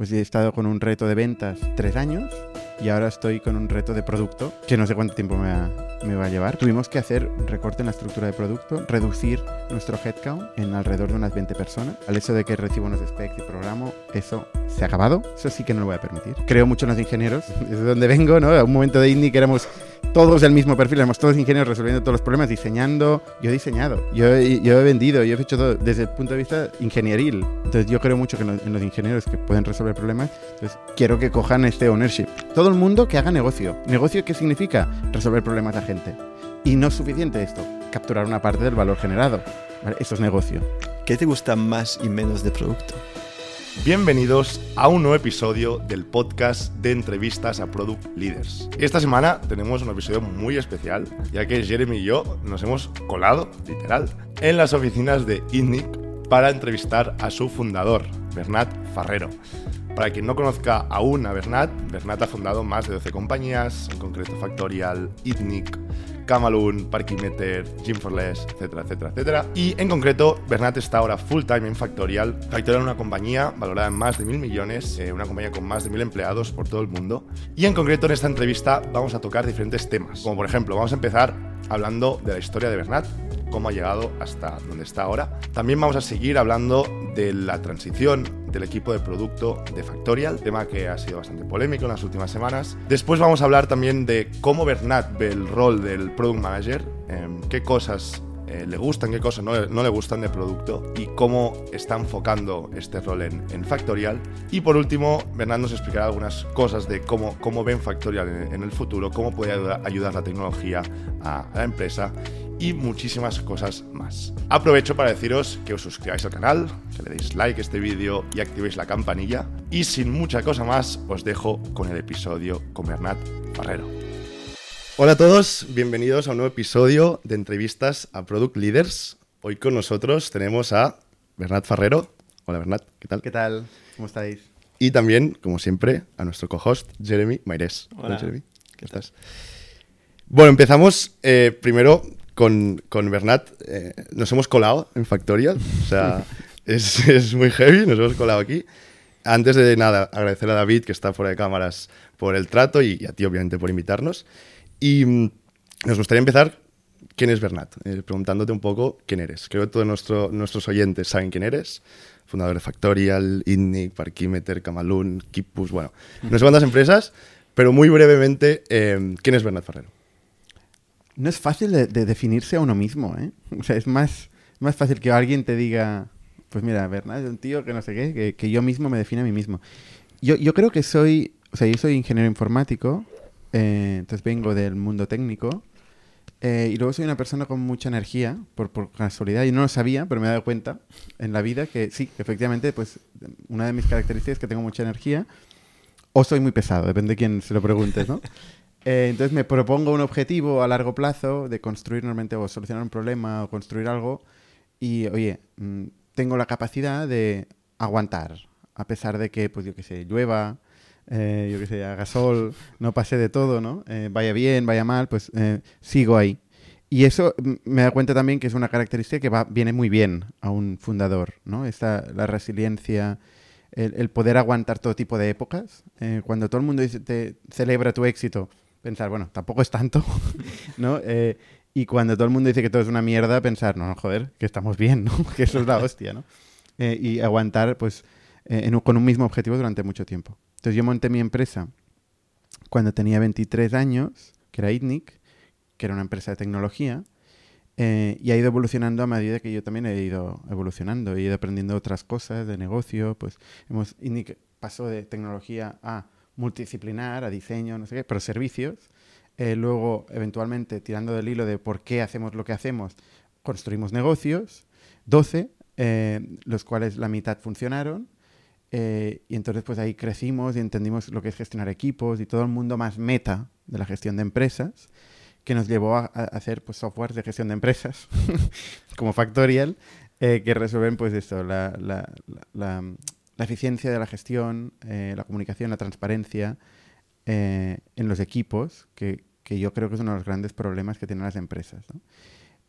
Pues he estado con un reto de ventas tres años y ahora estoy con un reto de producto que no sé cuánto tiempo me va, me va, a llevar. Tuvimos que hacer un recorte en la estructura de producto, reducir nuestro headcount en alrededor de unas 20 personas. Al hecho de que recibo unos specs y programo, eso se ha acabado. Eso sí que no lo voy a permitir. Creo mucho en los ingenieros, desde donde vengo, ¿no? A un momento de indie que éramos todos del mismo perfil, éramos todos ingenieros resolviendo todos los problemas, diseñando. Yo he diseñado, yo yo he vendido, yo he hecho todo desde el punto de vista ingenieril. Entonces yo creo mucho que en los ingenieros que pueden resolver problemas, entonces quiero que cojan este ownership. Todo el mundo que haga negocio. ¿Negocio qué significa? Resolver problemas de la gente. Y no es suficiente esto, capturar una parte del valor generado. ¿Vale? Eso es negocio. ¿Qué te gusta más y menos de producto? Bienvenidos a un nuevo episodio del podcast de entrevistas a Product Leaders. Esta semana tenemos un episodio muy especial, ya que Jeremy y yo nos hemos colado, literal, en las oficinas de INNIC para entrevistar a su fundador, Bernat Farrero. Para quien no conozca aún a Bernat, Bernat ha fundado más de 12 compañías, en concreto Factorial, ITNIC, Camalun, Parkimeter, Gym for Less, etcétera, etcétera, etcétera. Y en concreto, Bernat está ahora full time en Factorial. Factorial es una compañía valorada en más de mil millones, eh, una compañía con más de mil empleados por todo el mundo. Y en concreto, en esta entrevista vamos a tocar diferentes temas. Como por ejemplo, vamos a empezar hablando de la historia de Bernat, cómo ha llegado hasta donde está ahora. También vamos a seguir hablando de la transición del equipo de producto de Factorial, tema que ha sido bastante polémico en las últimas semanas. Después vamos a hablar también de cómo Bernat ve el rol del Product Manager, eh, qué cosas eh, le gustan, qué cosas no, no, le gustan de producto y cómo está enfocando este rol en, en Factorial. Y por último, Bernat nos explicará algunas cosas de cómo, cómo ven Factorial en, en el futuro, cómo puede ayudar, ayudar la tecnología a, a la empresa y muchísimas cosas más. Aprovecho para deciros que os suscribáis al canal, que le deis like a este vídeo y activéis la campanilla. Y sin mucha cosa más, os dejo con el episodio con Bernat Farrero. Hola a todos, bienvenidos a un nuevo episodio de entrevistas a Product Leaders. Hoy con nosotros tenemos a Bernat Farrero. Hola Bernat, ¿qué tal? ¿Qué tal? ¿Cómo estáis? Y también, como siempre, a nuestro co-host, Jeremy Maires. Hola. Hola Jeremy, ¿qué estás? Bueno, empezamos eh, primero con, con Bernat. Eh, nos hemos colado en Factorial, o sea, es, es muy heavy, nos hemos colado aquí. Antes de nada, agradecer a David, que está fuera de cámaras, por el trato y a ti, obviamente, por invitarnos. Y mm, nos gustaría empezar, ¿quién es Bernat? Eh, preguntándote un poco quién eres. Creo que todos nuestro, nuestros oyentes saben quién eres. Fundador de Factorial, INNIC, Parkimeter, Camalun, Kipus, bueno, no sé cuántas empresas, pero muy brevemente, eh, ¿quién es Bernat Ferrero? No es fácil de, de, definirse a uno mismo, ¿eh? O sea, es más, más fácil que alguien te diga, pues mira, Bernat es un tío que no sé qué, que, yo mismo me define a mí mismo. Yo, yo creo que soy, o sea, yo soy ingeniero informático, eh, entonces vengo del mundo técnico. Eh, y luego soy una persona con mucha energía, por, por, casualidad, y no lo sabía, pero me he dado cuenta en la vida que sí, efectivamente, pues una de mis características es que tengo mucha energía, o soy muy pesado, depende de quién se lo preguntes, ¿no? eh, entonces me propongo un objetivo a largo plazo de construir normalmente o solucionar un problema o construir algo, y oye, mmm, tengo la capacidad de aguantar, a pesar de que, pues yo que sé, llueva, eh, yo qué sé, haga sol, no pase de todo, ¿no? Eh, vaya bien, vaya mal, pues sigo ahí. Y eso me da cuenta también que es una característica que va, viene muy bien a un fundador, ¿no? Esta, la resiliencia, el, poder aguantar todo tipo de épocas. Cuando todo el mundo te celebra tu éxito, pensar, bueno, tampoco es tanto, ¿no? Eh, y cuando todo el mundo dice que todo es una mierda, pensar, no, no joder, que estamos bien, ¿no? que eso es la hostia, ¿no? Eh, y aguantar, pues, en, con un mismo objetivo durante mucho tiempo. Entonces yo monté mi empresa cuando tenía 23 años, que era ITNIC, que era una empresa de tecnología, eh, y ha ido evolucionando a medida que yo también he ido evolucionando, he ido aprendiendo otras cosas de negocio, pues hemos, ITNIC pasó de tecnología a multidisciplinar, a diseño, no sé qué, pero servicios. Eh, luego, eventualmente, tirando del hilo de por qué hacemos lo que hacemos, construimos negocios, 12, eh, los cuales la mitad funcionaron, eh, y entonces pues ahí crecimos y entendimos lo que es gestionar equipos y todo el mundo más meta de la gestión de empresas, que nos llevó a, hacer pues, software de gestión de empresas, como Factorial, que resuelven pues esto, la, la eficiencia de la gestión, eh, la comunicación, la transparencia eh, en los equipos, que, que, yo creo que es uno de los grandes problemas que tienen las empresas.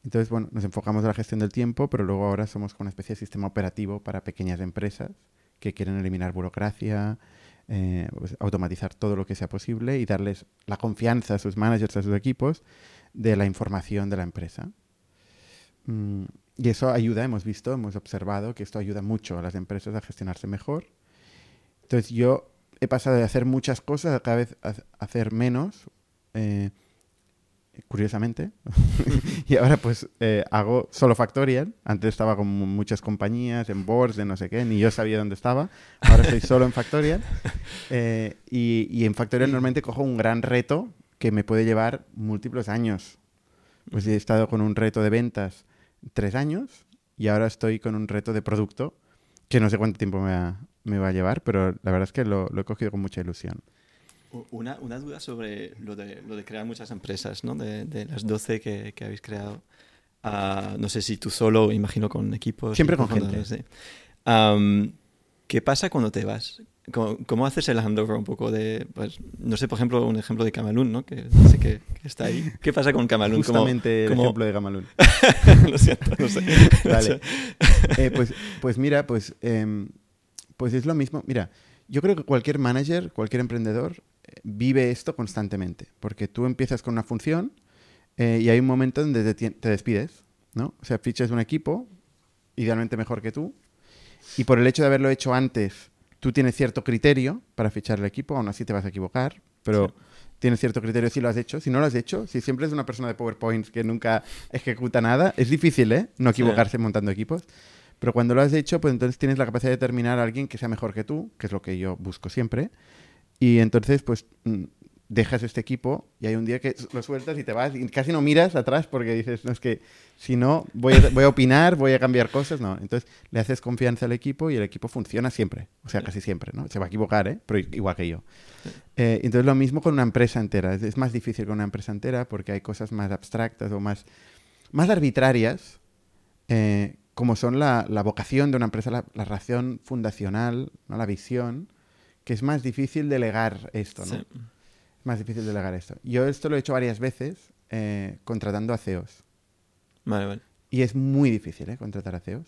Entonces, bueno, nos enfocamos en la gestión del tiempo, pero luego ahora somos una especie de sistema operativo para pequeñas empresas que quieren eliminar burocracia, eh, pues, automatizar todo lo que sea posible y darles la confianza a sus managers, a sus equipos, de la información de la empresa. Mm, y eso ayuda, hemos visto, hemos observado que esto ayuda mucho a las empresas a gestionarse mejor. Entonces yo he pasado de hacer muchas cosas a cada vez a hacer menos, eh, curiosamente. y ahora pues eh, hago solo Factorial. Antes estaba con muchas compañías, en boards, de no sé qué, ni yo sabía dónde estaba. Ahora estoy solo en Factorial. Eh, y, y, en Factorial normalmente cojo un gran reto que me puede llevar múltiples años. Pues he estado con un reto de ventas tres años y ahora estoy con un reto de producto que no sé cuánto tiempo me va, me va a llevar, pero la verdad es que lo, lo he cogido con mucha ilusión. Una, una, duda sobre lo de, lo de crear muchas empresas, ¿no? De, de las 12 que, que habéis creado. Uh, no sé si tú solo, imagino con equipos. Siempre con gente. Sí. Um, ¿Qué pasa cuando te vas? ¿Cómo, ¿Cómo, haces el handover un poco de, pues, no sé, por ejemplo, un ejemplo de Camalún, ¿no? Que sé que, que está ahí. ¿Qué pasa con Camalún? Justamente ¿Cómo, el ejemplo de Camalún. Lo siento, no sé. vale. Eh, pues, pues mira, pues, eh, pues es lo mismo. Mira, yo creo que cualquier manager, cualquier emprendedor vive esto constantemente, porque tú empiezas con una función eh, y hay un momento donde te, te, despides, ¿no? O sea, fichas un equipo, idealmente mejor que tú, y por el hecho de haberlo hecho antes, tú tienes cierto criterio para fichar el equipo, aún así te vas a equivocar, pero sí. tienes cierto criterio si lo has hecho. Si no lo has hecho, si siempre es una persona de PowerPoint que nunca ejecuta nada, es difícil, ¿eh? No equivocarse sí. montando equipos. Pero cuando lo has hecho, pues entonces tienes la capacidad de determinar a alguien que sea mejor que tú, que es lo que yo busco siempre. Y entonces, pues dejas este equipo y hay un día que lo sueltas y te vas y casi no miras atrás porque dices, no, es que si no, voy a, voy a opinar, voy a cambiar cosas. No, entonces le haces confianza al equipo y el equipo funciona siempre, o sea, casi siempre, ¿no? Se va a equivocar, ¿eh? Pero igual que yo. Eh, entonces lo mismo con una empresa entera. Es, es, más difícil con una empresa entera porque hay cosas más abstractas o más, más arbitrarias. Eh, como son la, la, vocación de una empresa, la, la razón fundacional, ¿no? la visión, que es más difícil delegar esto, ¿no? Sí. Más difícil delegar esto. Yo esto lo he hecho varias veces eh, contratando a CEOs. Vale, vale. Y es muy difícil, ¿eh? Contratar a CEOs.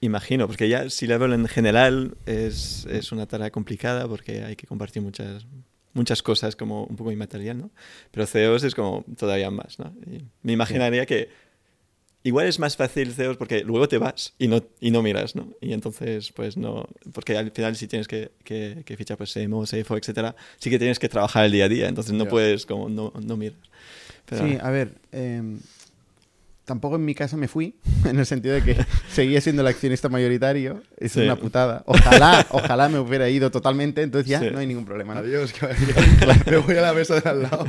Imagino, porque ya si level en general es, es, una tarea complicada porque hay que compartir muchas, muchas cosas como un poco inmaterial, ¿no? Pero CEOs es como todavía más, ¿no? Y me imaginaría sí. que igual es más fácil CEOs porque luego te vas y no, y no miras, ¿no? Y entonces, pues no, porque al final si tienes que, que, que fichar pues CMO, CFO, etcétera, sí que tienes que trabajar el día a día, entonces no yeah. puedes como no, no mirar. Pero... Sí, a ver, eh, tampoco en mi caso me fui, en el sentido de que seguía siendo el accionista mayoritario, es sí. una putada. Ojalá, ojalá me hubiera ido totalmente, entonces ya sí. no hay ningún problema. ¿no? Adiós, me voy a la mesa de al lado.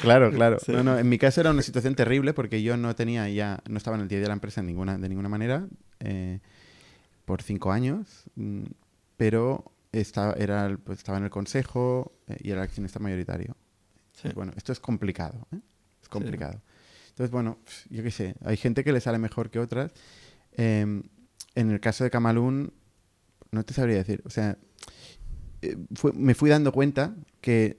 claro, claro. Sí. No, no, en mi caso era una situación terrible porque yo no tenía ya, no estaba en el día de la empresa de ninguna, de ninguna manera, eh, por cinco años, mm, pero estaba, era, pues, estaba en el consejo eh, y era el accionista mayoritario. Bueno, esto es complicado, ¿eh? es complicado. Entonces, bueno, yo qué sé, hay gente que le sale mejor que otras. Eh, en el caso de Camalún, no te sabría decir. O sea, eh, fue, me fui dando cuenta que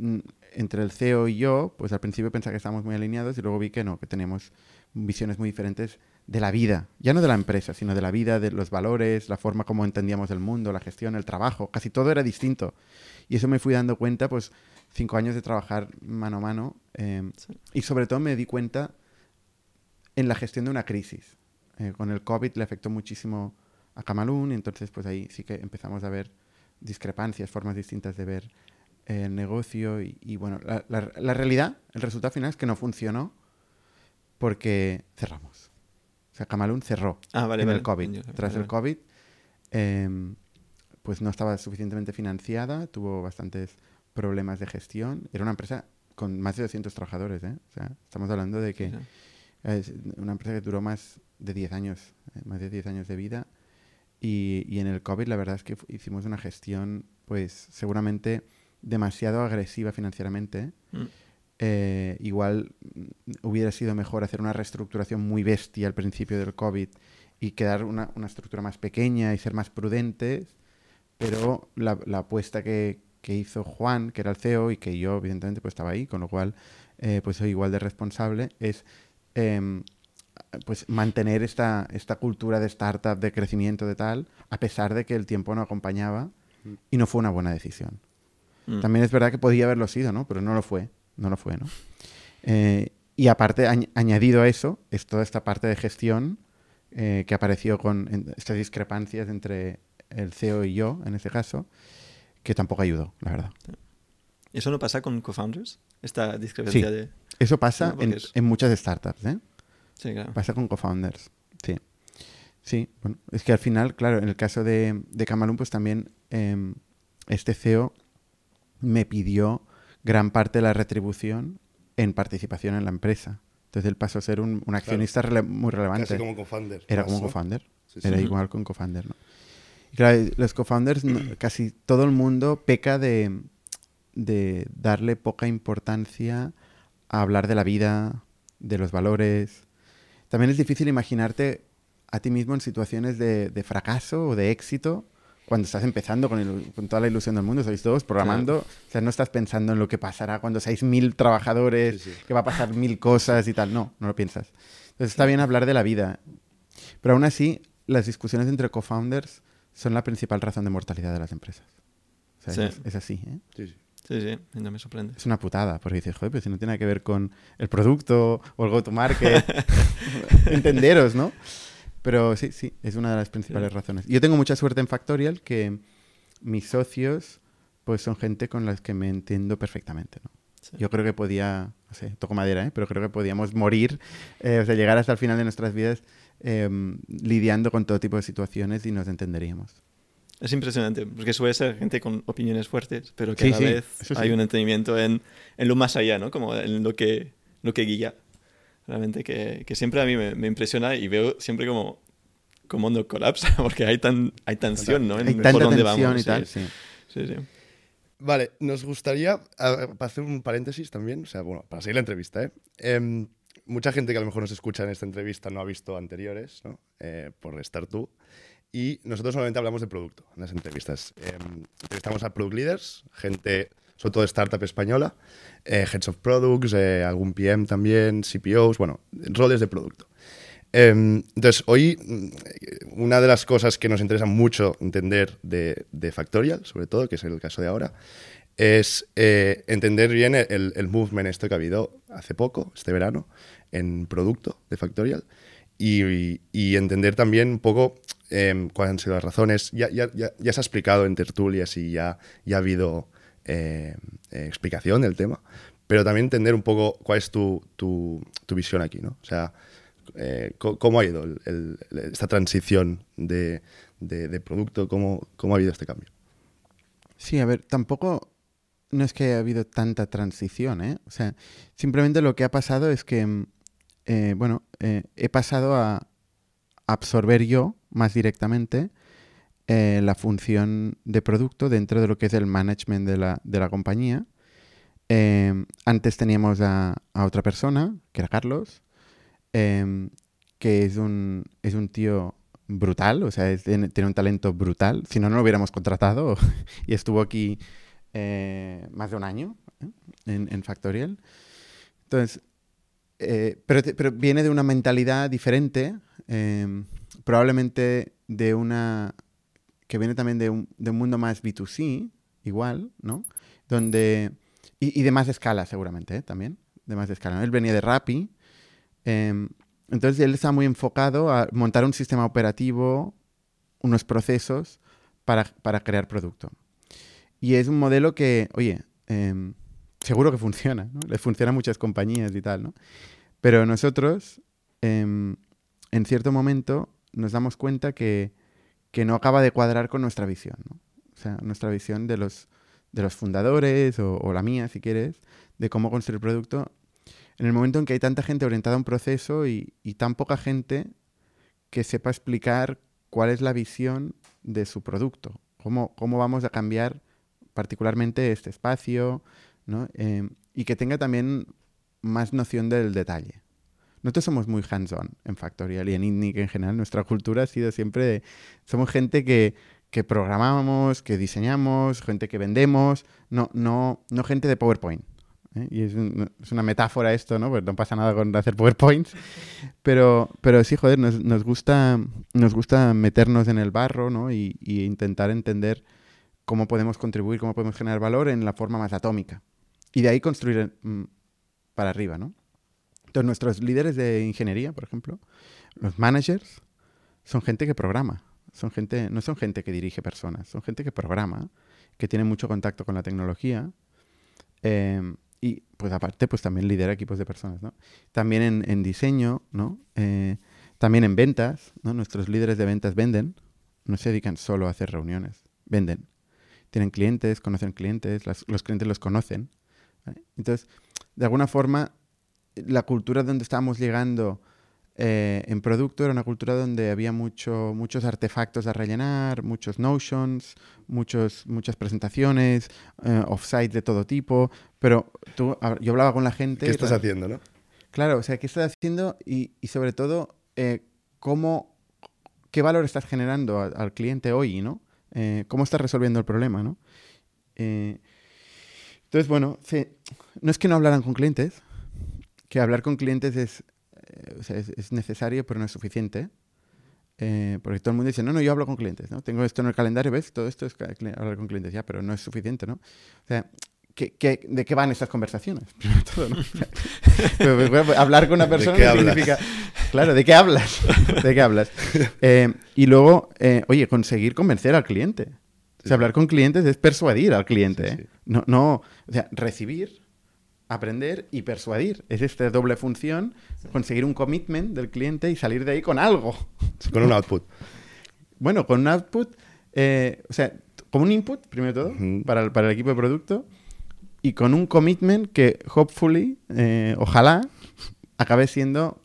entre el CEO y yo, pues al principio pensaba que estábamos muy alineados y luego vi que no, que teníamos visiones muy diferentes de la vida, ya no de la empresa, sino de la vida, de los valores, la forma como entendíamos el mundo, la gestión, el trabajo, casi todo era distinto. Y eso me fui dando cuenta, pues cinco años de trabajar mano a mano eh, sí. y sobre todo me di cuenta en la gestión de una crisis. Eh, con el COVID le afectó muchísimo a Camalún y entonces pues ahí sí que empezamos a ver discrepancias, formas distintas de ver eh, el negocio y, y bueno, la, la, la, realidad, el resultado final es que no funcionó porque cerramos. O sea, Camalún cerró ah, vale, en vale. el COVID. Tras el COVID, eh, pues no estaba suficientemente financiada, tuvo bastantes problemas de gestión. Era una empresa con más de 200 trabajadores, ¿eh? O sea, estamos hablando de que... Sí, sí es una empresa que duró más de 10 años, eh, más de 10 años de vida. Y, y, en el COVID la verdad es que hicimos una gestión, pues seguramente demasiado agresiva financieramente. Mm. Eh, igual mm, hubiera sido mejor hacer una reestructuración muy bestia al principio del COVID y quedar una, una estructura más pequeña y ser más prudentes. Pero la, la apuesta que, que, hizo Juan, que era el CEO y que yo evidentemente pues estaba ahí, con lo cual eh, pues soy igual de responsable, es eh, pues mantener esta, esta cultura de startup, de crecimiento, de tal, a pesar de que el tiempo no acompañaba y no fue una buena decisión. Mm. También es verdad que podía haberlo sido, ¿no? Pero no lo fue, no lo fue, ¿no? Eh, y aparte, añ- añadido a eso, es toda esta parte de gestión eh, que apareció con en- estas discrepancias entre el CEO y yo, en este caso, que tampoco ayudó, la verdad. ¿Eso no pasa con co-founders? Esta discrepancia Sí. de... Eso pasa en, es- en muchas startups, ¿eh? Sí, claro. Pasa con co-founders, sí. Sí, bueno, es que al final, claro, en el caso de, de Camalún, pues también em, este CEO me pidió gran parte de la retribución en participación en la empresa. Entonces él pasó a ser un, un accionista rele- muy relevante. Casi como co-founder. Era como co-founder. Sí, sí. Era igual con co-founder, ¿no? Y claro, los co-founders, no- casi todo el mundo peca de, de darle poca importancia a hablar de la vida, de los valores. También es difícil imaginarte a ti mismo en situaciones de, de fracaso o de éxito cuando estás empezando con, toda la ilusión del mundo, sois todos programando, o sea, no estás pensando en lo que pasará cuando seáis mil trabajadores, Sí, sí. que va a pasar mil cosas y tal, no, no lo piensas. Entonces está bien hablar de la vida, pero aún así las discusiones entre co-founders son la principal razón de mortalidad de las empresas. O sea, Sí. es, es así, ¿eh? Sí, sí. No me sorprende. Es una putada, porque dices, joder, pero si no tiene nada que ver con el producto o el go-to-market, entenderos, ¿no? Pero sí, sí, es una de las principales Sí. razones. Yo tengo mucha suerte en Factorial que mis socios pues son gente con las que me entiendo perfectamente, ¿no? Sí. Yo creo que podía, no sé, toco madera, ¿eh? pero creo que podíamos morir, eh, o sea, llegar hasta el final de nuestras vidas eh, lidiando con todo tipo de situaciones y nos entenderíamos. Es impresionante, porque suele ser gente con opiniones fuertes, pero que Sí, a la sí, vez sí. hay un entendimiento en, en lo más allá, ¿no? Como en lo que, lo que guía. Realmente que, que siempre a mí me, me impresiona y veo siempre como, como no colapsa, porque hay, tan, hay tensión, ¿no? En Hay por tanta dónde tensión vamos, y tal, sí. sí. Sí. Vale, nos gustaría a- para hacer un paréntesis también, o sea, bueno, para seguir la entrevista, ¿eh? Em, mucha gente que a lo mejor nos escucha en esta entrevista no ha visto anteriores, ¿no? Eh, por estar tú. Y nosotros normalmente hablamos de producto en las entrevistas. Em, entrevistamos a product leaders, gente, sobre todo de startup española, eh, heads of products, eh, algún PM también, CPOs, bueno, roles de producto. Em, entonces, hoy mm, una de las cosas que nos interesa mucho entender de, de Factorial, sobre todo, que es el caso de ahora, es eh, entender bien el, el movement esto que ha habido hace poco, este verano, en producto de Factorial, y entender también un poco em, cuáles han sido las razones. Ya, ya, ya, ya se ha explicado en tertulias y ya, ya ha habido eh, eh, explicación del tema, pero también entender un poco cuál es tu, tu, tu visión aquí, ¿no? O sea, eh, ¿cómo ha ido esta transición de, de- producto? ¿Cómo, ¿Cómo ha habido este cambio? Sí, a ver, tampoco no es que haya habido tanta transición, ¿eh? O sea, simplemente lo que ha pasado es que, mm, eh, bueno, he pasado a absorber yo más directamente eh, la función de producto dentro de lo que es el management de la, de la compañía. Eh, antes teníamos a, otra persona, que era Carlos, em, que es un, es un tío brutal, o sea, tiene, un talento brutal. Si no, no lo hubiéramos contratado y estuvo aquí eh, más de un año ¿eh? en, en Factorial. Entonces, pero, pero viene de una mentalidad diferente, em, probablemente de una que viene también de un, de un mundo más B2C, igual, ¿no? Donde, y, de más escala seguramente, ¿eh? también, de más escala. Él venía de Rappi, em, entonces él está muy enfocado a montar un sistema operativo, unos procesos para, para crear producto. Y es un modelo que, oye, em, seguro que funciona, ¿no? Le funciona a muchas compañías y tal, ¿no? Pero nosotros, en cierto momento, nos damos cuenta que, no acaba de cuadrar con nuestra visión. O sea, nuestra visión de los, de los fundadores, o, la mía, si quieres, de cómo construir producto, en el momento en que hay tanta gente orientada a un proceso y, y tan poca gente que sepa explicar cuál es la visión de su producto, cómo, cómo vamos a cambiar particularmente este espacio, ¿no? Eh, y que tenga también más noción del detalle. Nosotros somos muy hands-on en Factorial y en INNIC en general. Nuestra cultura ha sido siempre de... Somos gente que, que programamos, que diseñamos, gente que vendemos, no, no, no gente de PowerPoint. ¿eh? Y es, es, una metáfora esto, ¿no? Pues no pasa nada con hacer PowerPoints. Pero, pero sí, joder, nos, nos gusta, nos gusta meternos en el barro, ¿no? Y, y, intentar entender cómo podemos contribuir, cómo podemos generar valor en la forma más atómica. Y de ahí construir mm, para arriba, ¿no? Entonces, nuestros líderes de ingeniería, por ejemplo, los managers, son gente que programa. Son gente, no son gente que dirige personas, son gente que programa, que tiene mucho contacto con la tecnología. Eh, y pues aparte, pues también lidera equipos de personas, ¿no? También en, en diseño, ¿no? Eh, también en ventas, ¿no? Nuestros líderes de ventas venden, no se dedican solo a hacer reuniones, venden. Tienen clientes, conocen clientes, los clientes los conocen. Entonces, de alguna forma, la cultura donde estábamos llegando eh, en producto era una cultura donde había mucho, muchos artefactos a rellenar, muchos notions, muchos, muchas presentaciones, eh, offsite de todo tipo, pero tú, yo hablaba con la gente... ¿Qué estás haciendo, no? Claro, o sea, ¿qué estás haciendo? Y, y sobre todo, eh, ¿cómo, ¿qué valor estás generando a, al cliente hoy, no? ¿Cómo estás resolviendo el problema, no? Entonces, bueno, no es que no hablaran con clientes, que hablar con clientes es, eh, o sea, es, es, necesario, pero no es suficiente. Eh, porque todo el mundo dice, no, no, yo hablo con clientes, ¿no? Tengo esto en el calendario, ¿ves? Todo esto es hablar con clientes, ya, pero no es suficiente, ¿no? O sea, ¿qué, qué, de qué van estas conversaciones? Primero todo, ¿no? O sea, pero, bueno, hablar con una persona ¿De qué significa... Claro, ¿de qué hablas? ¿De qué hablas? Eh, y luego, eh, oye, conseguir convencer al cliente. O sea, hablar con clientes es persuadir al cliente. Sí, sí. ¿eh? No, no, o sea, recibir aprender y persuadir. Es esta doble función, conseguir un commitment del cliente y salir de ahí con algo. Con un output. Bueno, con un output, eh, o sea, con un input, primero de todo, uh -huh. para, el, para el equipo de producto, y con un commitment que, hopefully, eh, ojalá, acabe siendo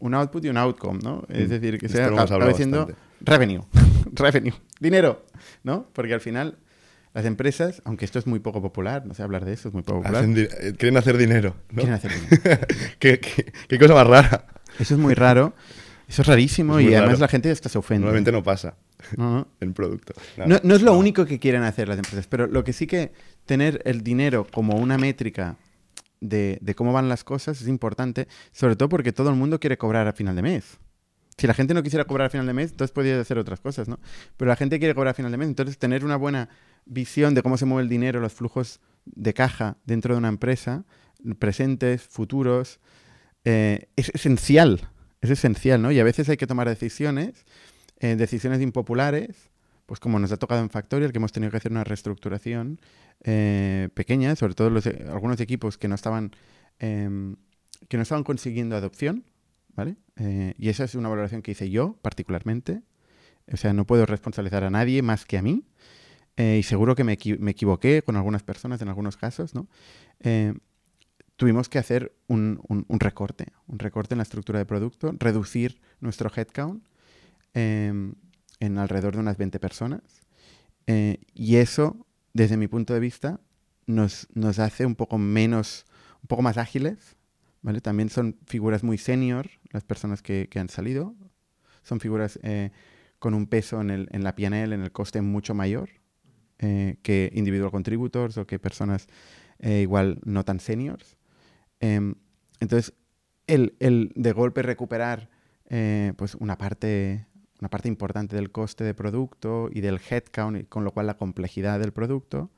un output y un outcome, ¿no? Es decir, que sea, acabe siendo revenue, revenue, dinero, ¿no? Porque al final las empresas, aunque esto es muy poco popular, no sé hablar de eso, es muy poco popular. Hacen quieren hacer dinero. ¿no? Quieren hacer dinero. ¿Qué, qué, qué, cosa más rara. Eso es muy raro. Eso es rarísimo es y además raro. la gente hasta se ofende. Normalmente no pasa no. en producto. No, no, es lo único que quieren hacer las empresas, pero lo que sí que tener el dinero como una métrica de, de cómo van las cosas es importante, sobre todo porque todo el mundo quiere cobrar a final de mes si la gente no quisiera cobrar a final de mes, entonces podría hacer otras cosas, ¿no? Pero la gente quiere cobrar a final de mes, entonces tener una buena visión de cómo se mueve el dinero, los flujos de caja dentro de una empresa, presentes, futuros, eh, es esencial, es esencial, ¿no? Y a veces hay que tomar decisiones, eh, decisiones impopulares, pues como nos ha tocado en Factorial, que hemos tenido que hacer una reestructuración eh, pequeña, sobre todo los, algunos equipos que no estaban em, que no estaban consiguiendo adopción, ¿vale? Y esa es una valoración que hice yo particularmente. O sea, no puedo responsabilizar a nadie más que a mí. Eh, y seguro que me, equi me, equivoqué con algunas personas en algunos casos, ¿no? Eh, tuvimos que hacer un, un, un, recorte, un recorte en la estructura de producto, reducir nuestro headcount em, en alrededor de unas 20 personas. y eso, desde mi punto de vista, nos, nos hace un poco menos, un poco más ágiles, ¿vale? También son figuras muy senior las personas que, que han salido. Son figuras eh, con un peso en, el, en la PNL, en el coste mucho mayor eh, que individual contributors o que personas eh, igual no tan seniors. Em, entonces, el, el, de golpe recuperar pues una parte, una parte importante del coste de producto y del headcount, con lo cual la complejidad del producto,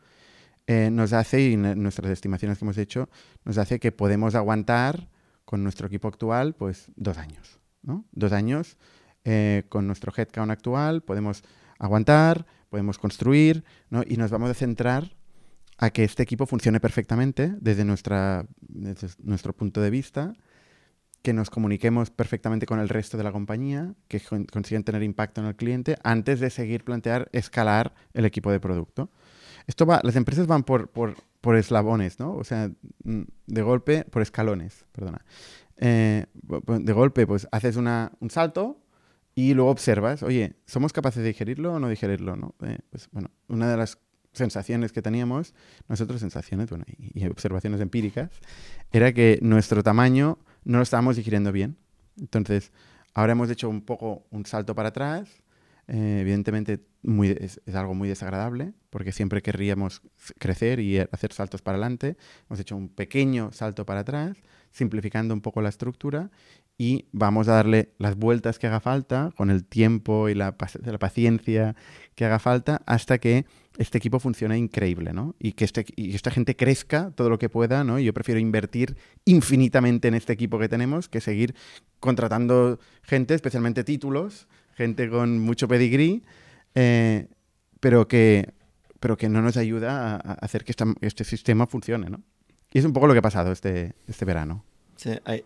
eh, nos hace, y nuestras estimaciones que hemos hecho, nos hace que podemos aguantar con nuestro equipo actual, pues dos años. ¿no? Dos años eh, con nuestro headcount actual, podemos aguantar, podemos construir, ¿no? y nos vamos a centrar a que este equipo funcione perfectamente desde, nuestra, nuestro punto de vista, que nos comuniquemos perfectamente con el resto de la compañía, que consigan tener impacto en el cliente, antes de seguir plantear escalar el equipo de producto. Esto va, las empresas van por, por, por eslabones, ¿no? O sea, mm, de golpe, por escalones, perdona. Eh, de golpe, pues haces una, un salto y luego observas, oye, ¿somos capaces de digerirlo o no digerirlo? ¿no? Eh, pues bueno, una de las sensaciones que teníamos, nosotros sensaciones, bueno, y, observaciones empíricas, era que nuestro tamaño no lo estábamos digiriendo bien. Entonces, ahora hemos hecho un poco un salto para atrás, Eh, evidentemente muy, es, es, algo muy desagradable porque siempre querríamos crecer y hacer saltos para adelante. Hemos hecho un pequeño salto para atrás, simplificando un poco la estructura y vamos a darle las vueltas que haga falta con el tiempo y la, la paciencia que haga falta hasta que este equipo funcione increíble, ¿no? Y que, este, y esta gente crezca todo lo que pueda, ¿no? Yo prefiero invertir infinitamente en este equipo que tenemos que seguir contratando gente, especialmente títulos, gente con mucho pedigrí, eh, pero, que, pero que no nos ayuda a, hacer que este sistema funcione, ¿no? Y es un poco lo que ha pasado este, este verano.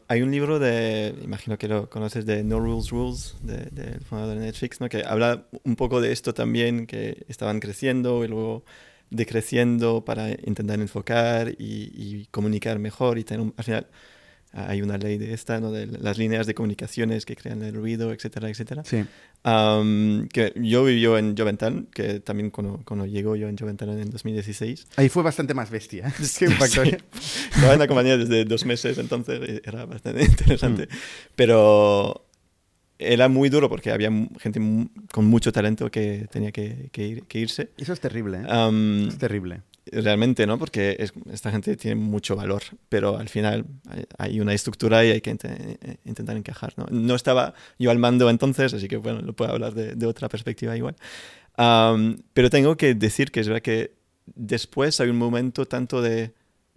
Hay, un libro de, imagino que lo conoces, de No Rules Rules, del de, de fundador de Netflix, ¿no? que habla un poco de esto también, que estaban creciendo y luego decreciendo para intentar enfocar y, y comunicar mejor y tener un, al final hay una ley de esta, ¿no? de las líneas de comunicaciones que crean el ruido, etcétera, etcétera. Sí. Um, que yo viví en Joventan, que también cuando, cuando llegó yo en Joventan en 2016. Ahí fue bastante más bestia que en Factoria. Sí. Estaba en la compañía desde dos meses, entonces era bastante interesante. Mm. Pero era muy duro porque había gente con mucho talento que tenía que, que, ir, que irse. Eso es terrible, ¿eh? Um, es terrible realmente, ¿no? Porque es, esta gente tiene mucho valor, pero al final hay, hay una estructura y hay que int intentar encajar, ¿no? No estaba yo al mando entonces, así que bueno, lo puedo hablar de, de otra perspectiva igual. Um, pero tengo que decir que es verdad que después hay un momento tanto de,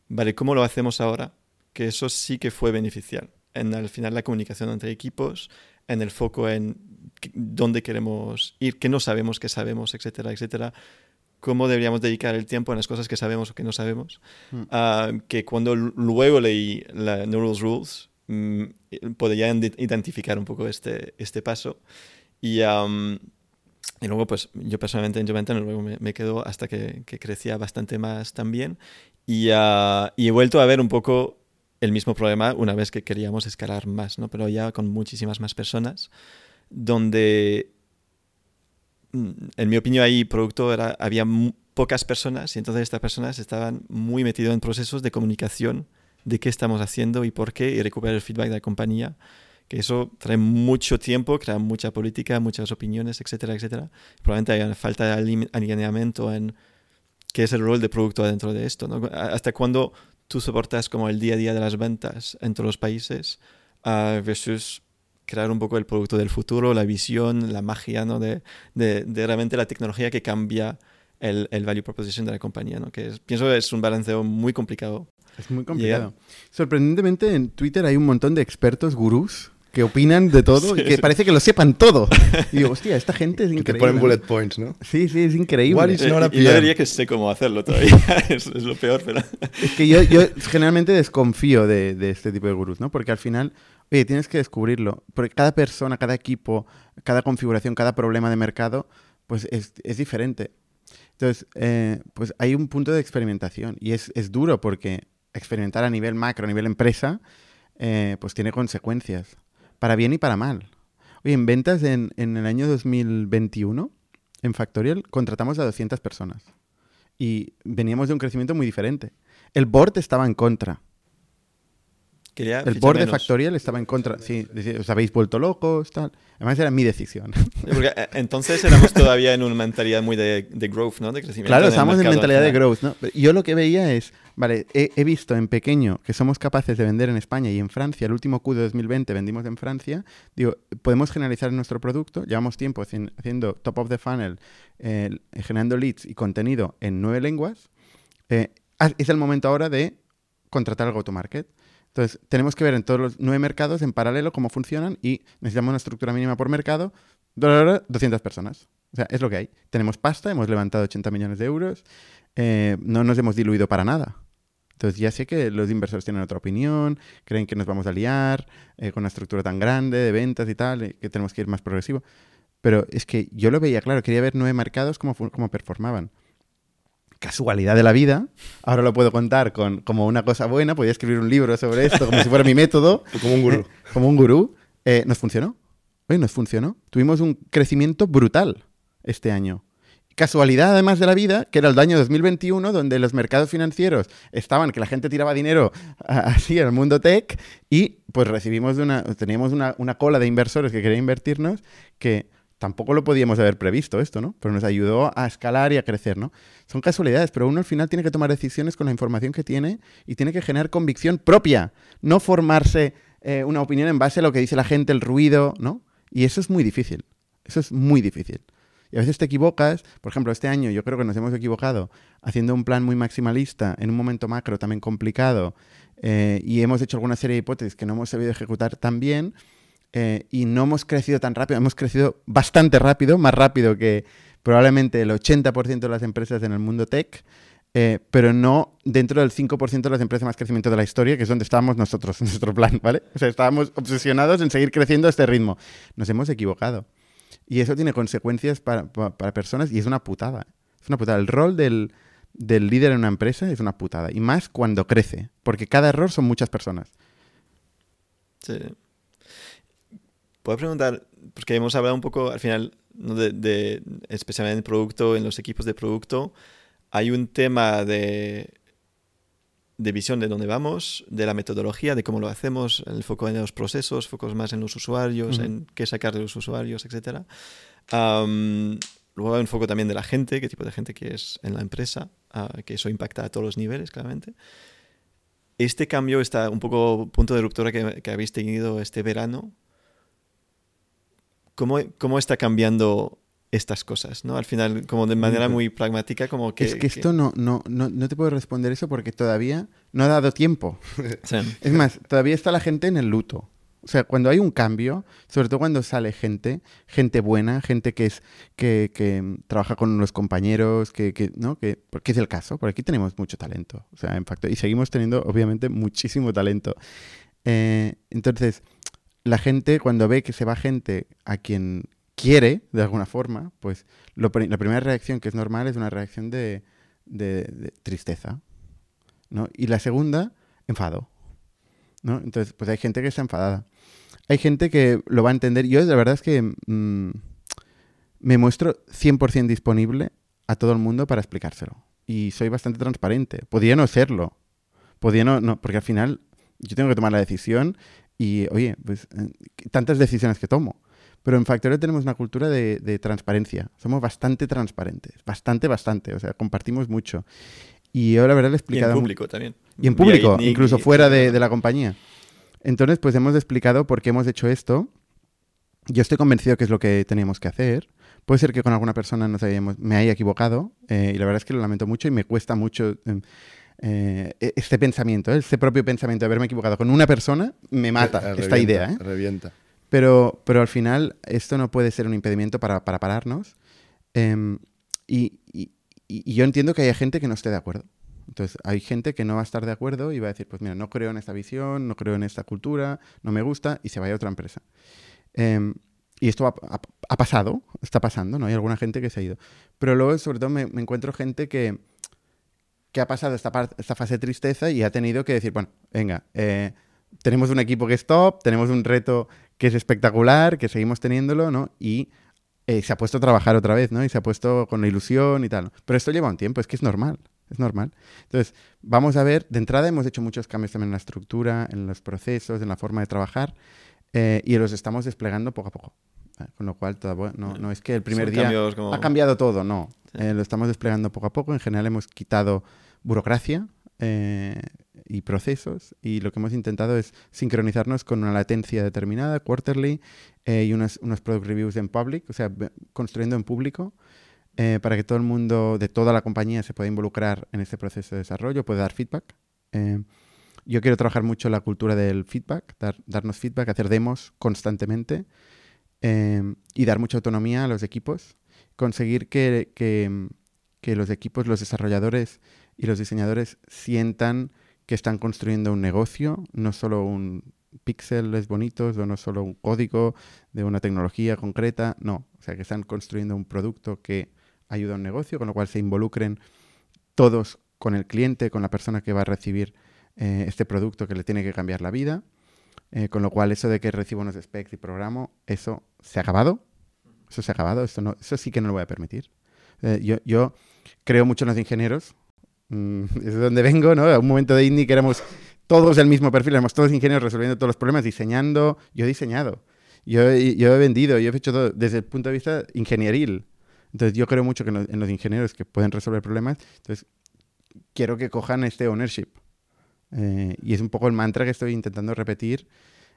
vale, ¿cómo lo hacemos ahora? Que eso sí que fue beneficial. En al final la comunicación entre equipos, en el foco en dónde queremos ir, qué no sabemos, qué sabemos, etcétera, etcétera cómo deberíamos dedicar el tiempo en las cosas que sabemos o que no sabemos. Mm. Uh, que cuando luego leí la No Rules Rules, mm, podía identificar un poco este, este paso. Y, um, y luego, pues yo personalmente en Juventus luego me, me quedo hasta que, que, crecía bastante más también. Y, uh, y he vuelto a ver un poco el mismo problema una vez que queríamos escalar más, ¿no? pero ya con muchísimas más personas, donde en mi opinión, ahí producto era, había pocas personas y entonces estas personas estaban muy metidas en procesos de comunicación de qué estamos haciendo y por qué y recuperar el feedback de la compañía. Que eso trae mucho tiempo, crea mucha política, muchas opiniones, etcétera, etcétera. Probablemente hay una falta de alineamiento en qué es el rol de producto dentro de esto. ¿no? Hasta cuando tú soportas como el día a día de las ventas entre los países uh, versus crear un poco el producto del futuro, la visión, la magia ¿no? de, de, de realmente la tecnología que cambia el, el, value proposition de la compañía, ¿no? que es, pienso que es un balanceo muy complicado. Es muy complicado. Yeah. Sorprendentemente en Twitter hay un montón de expertos, gurús, que opinan de todo sí, y que sí. parece que lo sepan todo. Y digo, hostia, esta gente es increíble. Que te ponen bullet points, ¿no? Sí, sí, es increíble. Eh, y yo diría que sé cómo hacerlo todavía, es, es, lo peor, pero... Es que yo, yo generalmente desconfío de, de, este tipo de gurús, ¿no? Porque al final, oye, tienes que descubrirlo. Porque cada persona, cada equipo, cada configuración, cada problema de mercado, pues es, es diferente. Entonces, eh, pues hay un punto de experimentación y es, es, duro porque experimentar a nivel macro, a nivel empresa, eh, pues tiene consecuencias para bien y para mal. Oye, en ventas en, en, el año 2021, en Factorial, contratamos a 200 personas. Y veníamos de un crecimiento muy diferente. El board estaba en contra. Quería el board menos. de Factorial estaba en contra. Sí, os habéis vuelto locos, tal. Además era mi decisión. Porque eh, entonces éramos todavía en una mentalidad muy de, de growth, ¿no? De crecimiento. Claro, estábamos en mentalidad de growth, ¿no? Yo lo que veía es, vale, he, he, visto en pequeño que somos capaces de vender en España y en Francia. El último Q de 2020 vendimos en Francia. Digo, podemos generalizar nuestro producto. Llevamos tiempo haciendo top of the funnel, eh, generando leads y contenido en nueve lenguas. Eh, es el momento ahora de contratar el go-to-market. Entonces, tenemos que ver en todos los nueve mercados en paralelo cómo funcionan y necesitamos una estructura mínima por mercado, 200 personas. O sea, es lo que hay. Tenemos pasta, hemos levantado 80 millones de euros, eh, no nos hemos diluido para nada. Entonces ya sé que los inversores tienen otra opinión, creen que nos vamos a liar eh, con una estructura tan grande de ventas y tal, eh, que tenemos que ir más progresivo. Pero es que yo lo veía claro, quería ver nueve mercados cómo, cómo performaban casualidad de la vida, ahora lo puedo contar con, como una cosa buena, podía escribir un libro sobre esto como si fuera mi método. Como un gurú. Eh, como un gurú. Eh, nos funcionó. Oye, nos funcionó. Tuvimos un crecimiento brutal este año. Casualidad además de la vida, que era el año 2021, donde los mercados financieros estaban, que la gente tiraba dinero así al mundo tech, y pues recibimos una, teníamos una, una cola de inversores que querían invertirnos, que tampoco lo podíamos haber previsto esto, ¿no? Pero nos ayudó a escalar y a crecer, ¿no? Son casualidades, pero uno al final tiene que tomar decisiones con la información que tiene y tiene que generar convicción propia, no formarse eh, una opinión en base a lo que dice la gente, el ruido, ¿no? Y eso es muy difícil, eso es muy difícil. Y a veces te equivocas, por ejemplo, este año yo creo que nos hemos equivocado haciendo un plan muy maximalista en un momento macro también complicado eh, y hemos hecho alguna serie de hipótesis que no hemos sabido ejecutar tan bien eh, y no hemos crecido tan rápido, hemos crecido bastante rápido, más rápido que probablemente el 80% de las empresas en el mundo tech, eh, pero no dentro del 5% de las empresas más crecimiento de la historia, que es donde estábamos nosotros en nuestro plan, ¿vale? O sea, estábamos obsesionados en seguir creciendo a este ritmo. Nos hemos equivocado. Y eso tiene consecuencias para, para, personas y es una putada. Es una putada. El rol del, del líder en una empresa es una putada. Y más cuando crece, porque cada error son muchas personas. Sí. Puedo preguntar, porque hemos hablado un poco al final, de, especialmente en el producto, en los equipos de producto, hay un tema de, de visión de dónde vamos, de la metodología, de cómo lo hacemos, el foco en los procesos, focos más en los usuarios, en qué sacar de los usuarios, etc. luego hay un foco también de la gente, qué tipo de gente que es en la empresa, ah, que eso impacta a todos los niveles, claramente. Este cambio, está un poco punto de ruptura que, que habéis tenido este verano, cómo, está cambiando estas cosas, ¿no? Al final, como de manera muy pragmática, como que... Es que esto No, no, no, te puedo responder eso porque todavía no ha dado tiempo. Es más, todavía está la gente en el luto. O sea, cuando hay un cambio, sobre todo cuando sale gente, gente buena, gente que es que, que trabaja con los compañeros, que, que, ¿no? que, porque es el caso, por aquí tenemos mucho talento. O sea, en facto, y seguimos teniendo, obviamente, muchísimo talento. Eh, entonces, la gente, cuando ve que se va gente a quien quiere, de alguna forma, pues la primera reacción que es normal es una reacción de, tristeza. ¿no? Y la segunda, enfado. ¿no? Entonces, pues hay gente que está enfadada. Hay gente que lo va a entender. Yo, la verdad es que mm, me muestro 100% disponible a todo el mundo para explicárselo. Y soy bastante transparente. Podría no serlo. Podría no, no, porque al final yo tengo que tomar la decisión y oye, pues eh, tantas decisiones que tomo. Pero en Factorio tenemos una cultura de, transparencia. Somos bastante transparentes. Bastante, bastante. O sea, compartimos mucho. Y yo la verdad le he explicado... Y en público también. Y en público, incluso fuera de, de, la compañía. Entonces, pues hemos explicado por qué hemos hecho esto. Yo estoy convencido que es lo que teníamos que hacer. Puede ser que con alguna persona nos hayamos, me haya equivocado. Eh, y la verdad es que lo lamento mucho y me cuesta mucho... Em, eh, este pensamiento, ¿eh? este propio pensamiento de haberme equivocado con una persona, me mata esta idea. ¿eh? Revienta. Pero, pero al final esto no puede ser un impedimento para, para pararnos. Em, y, y, y, yo entiendo que hay gente que no esté de acuerdo. Entonces, hay gente que no va a estar de acuerdo y va a decir, pues mira, no creo en esta visión, no creo en esta cultura, no me gusta, y se vaya a otra empresa. Em, y esto ha, ha, pasado, está pasando, ¿no? Hay alguna gente que se ha ido. Pero luego, sobre todo, me, me encuentro gente que, que ha pasado esta, fase de tristeza y ha tenido que decir, bueno, venga, eh, tenemos un equipo que es top, tenemos un reto que es espectacular, que seguimos teniéndolo, ¿no? Y eh, se ha puesto a trabajar otra vez, ¿no? Y se ha puesto con la ilusión y tal. Pero esto lleva un tiempo, es que es normal, es normal. Entonces, vamos a ver, de entrada hemos hecho muchos cambios también en la estructura, en los procesos, en la forma de trabajar, eh, y los estamos desplegando poco a poco. Con lo cual, no, no, es que el primer día ha cambiado todo, no. lo estamos desplegando poco a poco. En general hemos quitado burocracia eh, y procesos y lo que hemos intentado es sincronizarnos con una latencia determinada, quarterly, eh, y unos, unos, product reviews en public, o sea, construyendo en público. Eh, para que todo el mundo de toda la compañía se pueda involucrar en este proceso de desarrollo, pueda dar feedback. yo quiero trabajar mucho la cultura del feedback, dar, darnos feedback, hacer demos constantemente y dar mucha autonomía a los equipos. Conseguir que, que, que los equipos, los desarrolladores, y los diseñadores sientan que están construyendo un negocio, no solo un píxeles bonitos o no solo un código de una tecnología concreta, no, o sea, que están construyendo un producto que ayuda a un negocio, con lo cual se involucren todos con el cliente, con la persona que va a recibir eh, este producto que le tiene que cambiar la vida, eh, con lo cual eso de que recibo unos specs y programo, eso se ha acabado, eso se ha acabado, eso, no, eso sí que no lo voy a permitir. Eh, yo, yo creo mucho en los ingenieros, Mm, es de donde vengo, ¿no? A un momento de indie que éramos todos del mismo perfil, éramos todos ingenieros resolviendo todos los problemas, diseñando. Yo he diseñado. Yo, yo he vendido, yo he hecho todo desde el punto de vista ingenieril. Entonces yo creo mucho que en los ingenieros que pueden resolver problemas. Entonces quiero que cojan este ownership. Eh, y es un poco el mantra que estoy intentando repetir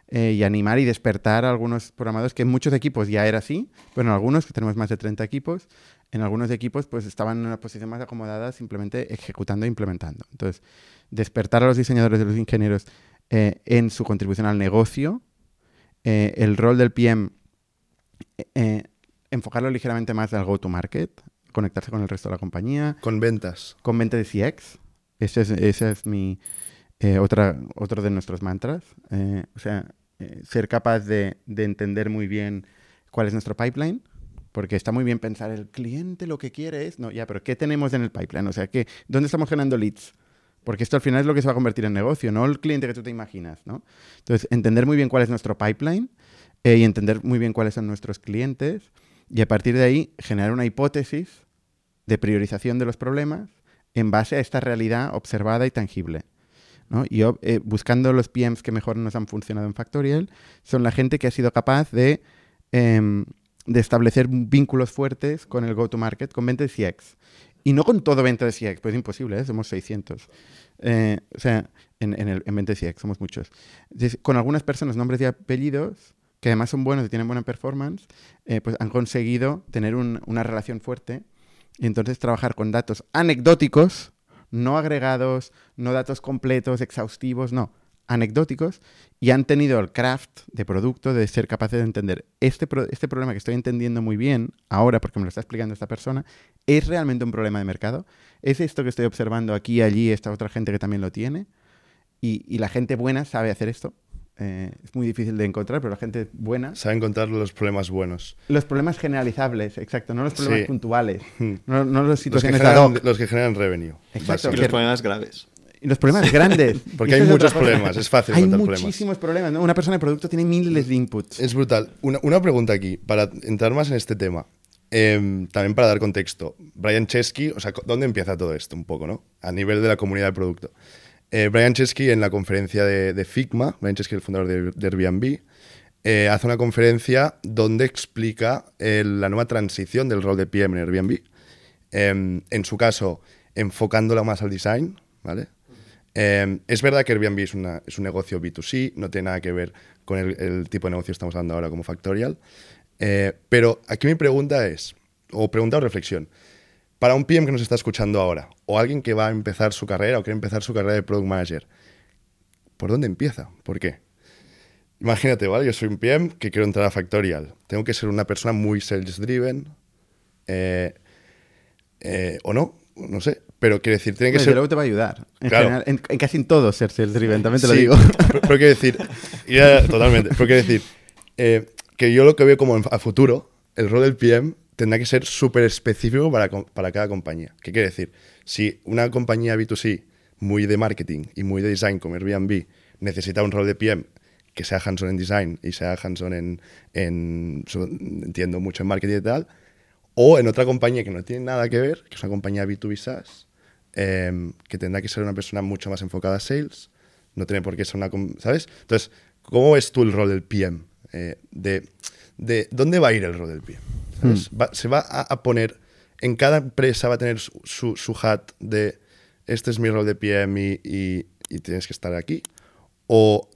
eh, y animar y despertar a algunos programadores que en muchos equipos ya era así, pero en algunos, que tenemos más de 30 equipos, en algunos equipos pues estaban en una posición más acomodada simplemente ejecutando e implementando. Entonces, despertar a los diseñadores y los ingenieros eh, en su contribución al negocio, el rol del PM, enfocarlo ligeramente más al go-to-market, conectarse con el resto de la compañía, Con ventas. con mente de CX. Ese es, ese es mi eh, otra, otro de nuestros mantras. Eh, o sea, eh, ser capaz de, de entender muy bien cuál es nuestro pipeline. Porque está muy bien pensar, el cliente lo que quiere es, no, ya, pero ¿qué tenemos en el pipeline? O sea, ¿qué, ¿dónde estamos generando leads? Porque esto al final es lo que se va a convertir en negocio, no el cliente que tú te imaginas, ¿no? Entonces, entender muy bien cuál es nuestro pipeline y entender muy bien cuáles son nuestros clientes y a partir de ahí generar una hipótesis de priorización de los problemas en base a esta realidad observada y tangible. ¿No? Y yo, eh, buscando los PMs que mejor nos han funcionado en Factorial, son la gente que ha sido capaz de, em, de establecer vínculos fuertes con el go-to-market, con venta de CX. Y no con todo venta de CX, pues es imposible, ¿eh? somos 600. Eh, o sea, en, en, el, en venta de CX somos muchos. Con algunas personas, nombres y apellidos, que además son buenos y tienen buena performance, eh, pues han conseguido tener un- una relación fuerte y entonces trabajar con datos anecdóticos, no agregados, no datos completos, exhaustivos, no, anecdóticos, y han tenido el craft de producto de ser capaces de entender este, este problema que estoy entendiendo muy bien ahora porque me lo está explicando esta persona, ¿es realmente un problema de mercado? ¿Es esto que estoy observando aquí, allí, esta otra gente que también lo tiene? Y la gente buena sabe hacer esto. Eh, es muy difícil de encontrar, pero la gente buena Sabe encontrar los problemas buenos. los problemas generalizables, exacto, no los problemas Sí. puntuales, no, no las Los que, situaciones ad generan, hoc. los que generan revenue. Exacto. Y los problemas graves. Y los problemas grandes. Porque hay muchos problemas, es fácil Hay encontrar problemas. muchísimos problemas. ¿no? Una persona de producto tiene miles de inputs. Es brutal. Una, una pregunta aquí, para entrar más en este tema. Em, también para dar contexto. Brian Chesky, o sea, ¿dónde empieza todo esto un poco, no? A nivel de la comunidad de producto. Eh, Brian Chesky en la conferencia de, Figma, Brian Chesky, el fundador de, Airbnb, eh, hace una conferencia donde explica eh, la nueva transición del rol de PM en Airbnb. Em, en su caso, enfocándola más al design, ¿vale? Eh, es verdad que Airbnb es, una- es un negocio B2C, no tiene nada que ver con el, el tipo de negocio que estamos hablando ahora como Factorial. Pero aquí mi pregunta es, o pregunta o reflexión, para un PM que nos está escuchando ahora, o alguien que va a empezar su carrera o quiere empezar su carrera de Product Manager, ¿por dónde empieza? ¿Por qué? Imagínate, ¿vale? Yo soy un PM que quiero entrar a Factorial. Tengo que ser una persona muy sales-driven, eh, eh, o no, no sé. Pero quiero decir, tiene que ser... luego te va a ayudar. En, Claro. general, en, en casi en todo ser sales driven, también te lo Sí, digo. Pero, pero quiero decir, ya, totalmente. Pero quiero decir eh, que yo lo que veo como a futuro, el rol del PM tendrá que ser súper específico para, para cada compañía. ¿Qué quiere decir? Si una compañía B2C muy de marketing y muy de design como Airbnb necesita un rol de PM que sea hands-on en design y sea hands-on en, entiendo mucho en marketing y tal, o en otra compañía que no tiene nada que ver, que es una compañía B2B SaaS, eh, que tendrá que ser una persona mucho más enfocada a sales, no tiene por qué ser una... ¿Sabes? Entonces, ¿cómo ves tú el rol del PM? Eh, de, de, ¿Dónde va a ir el rol del PM? ¿Sabes? Va- ¿Se va a, a poner... En cada empresa va a tener su, su, su hat de este es mi rol de PM y, y- y tienes que estar aquí? O,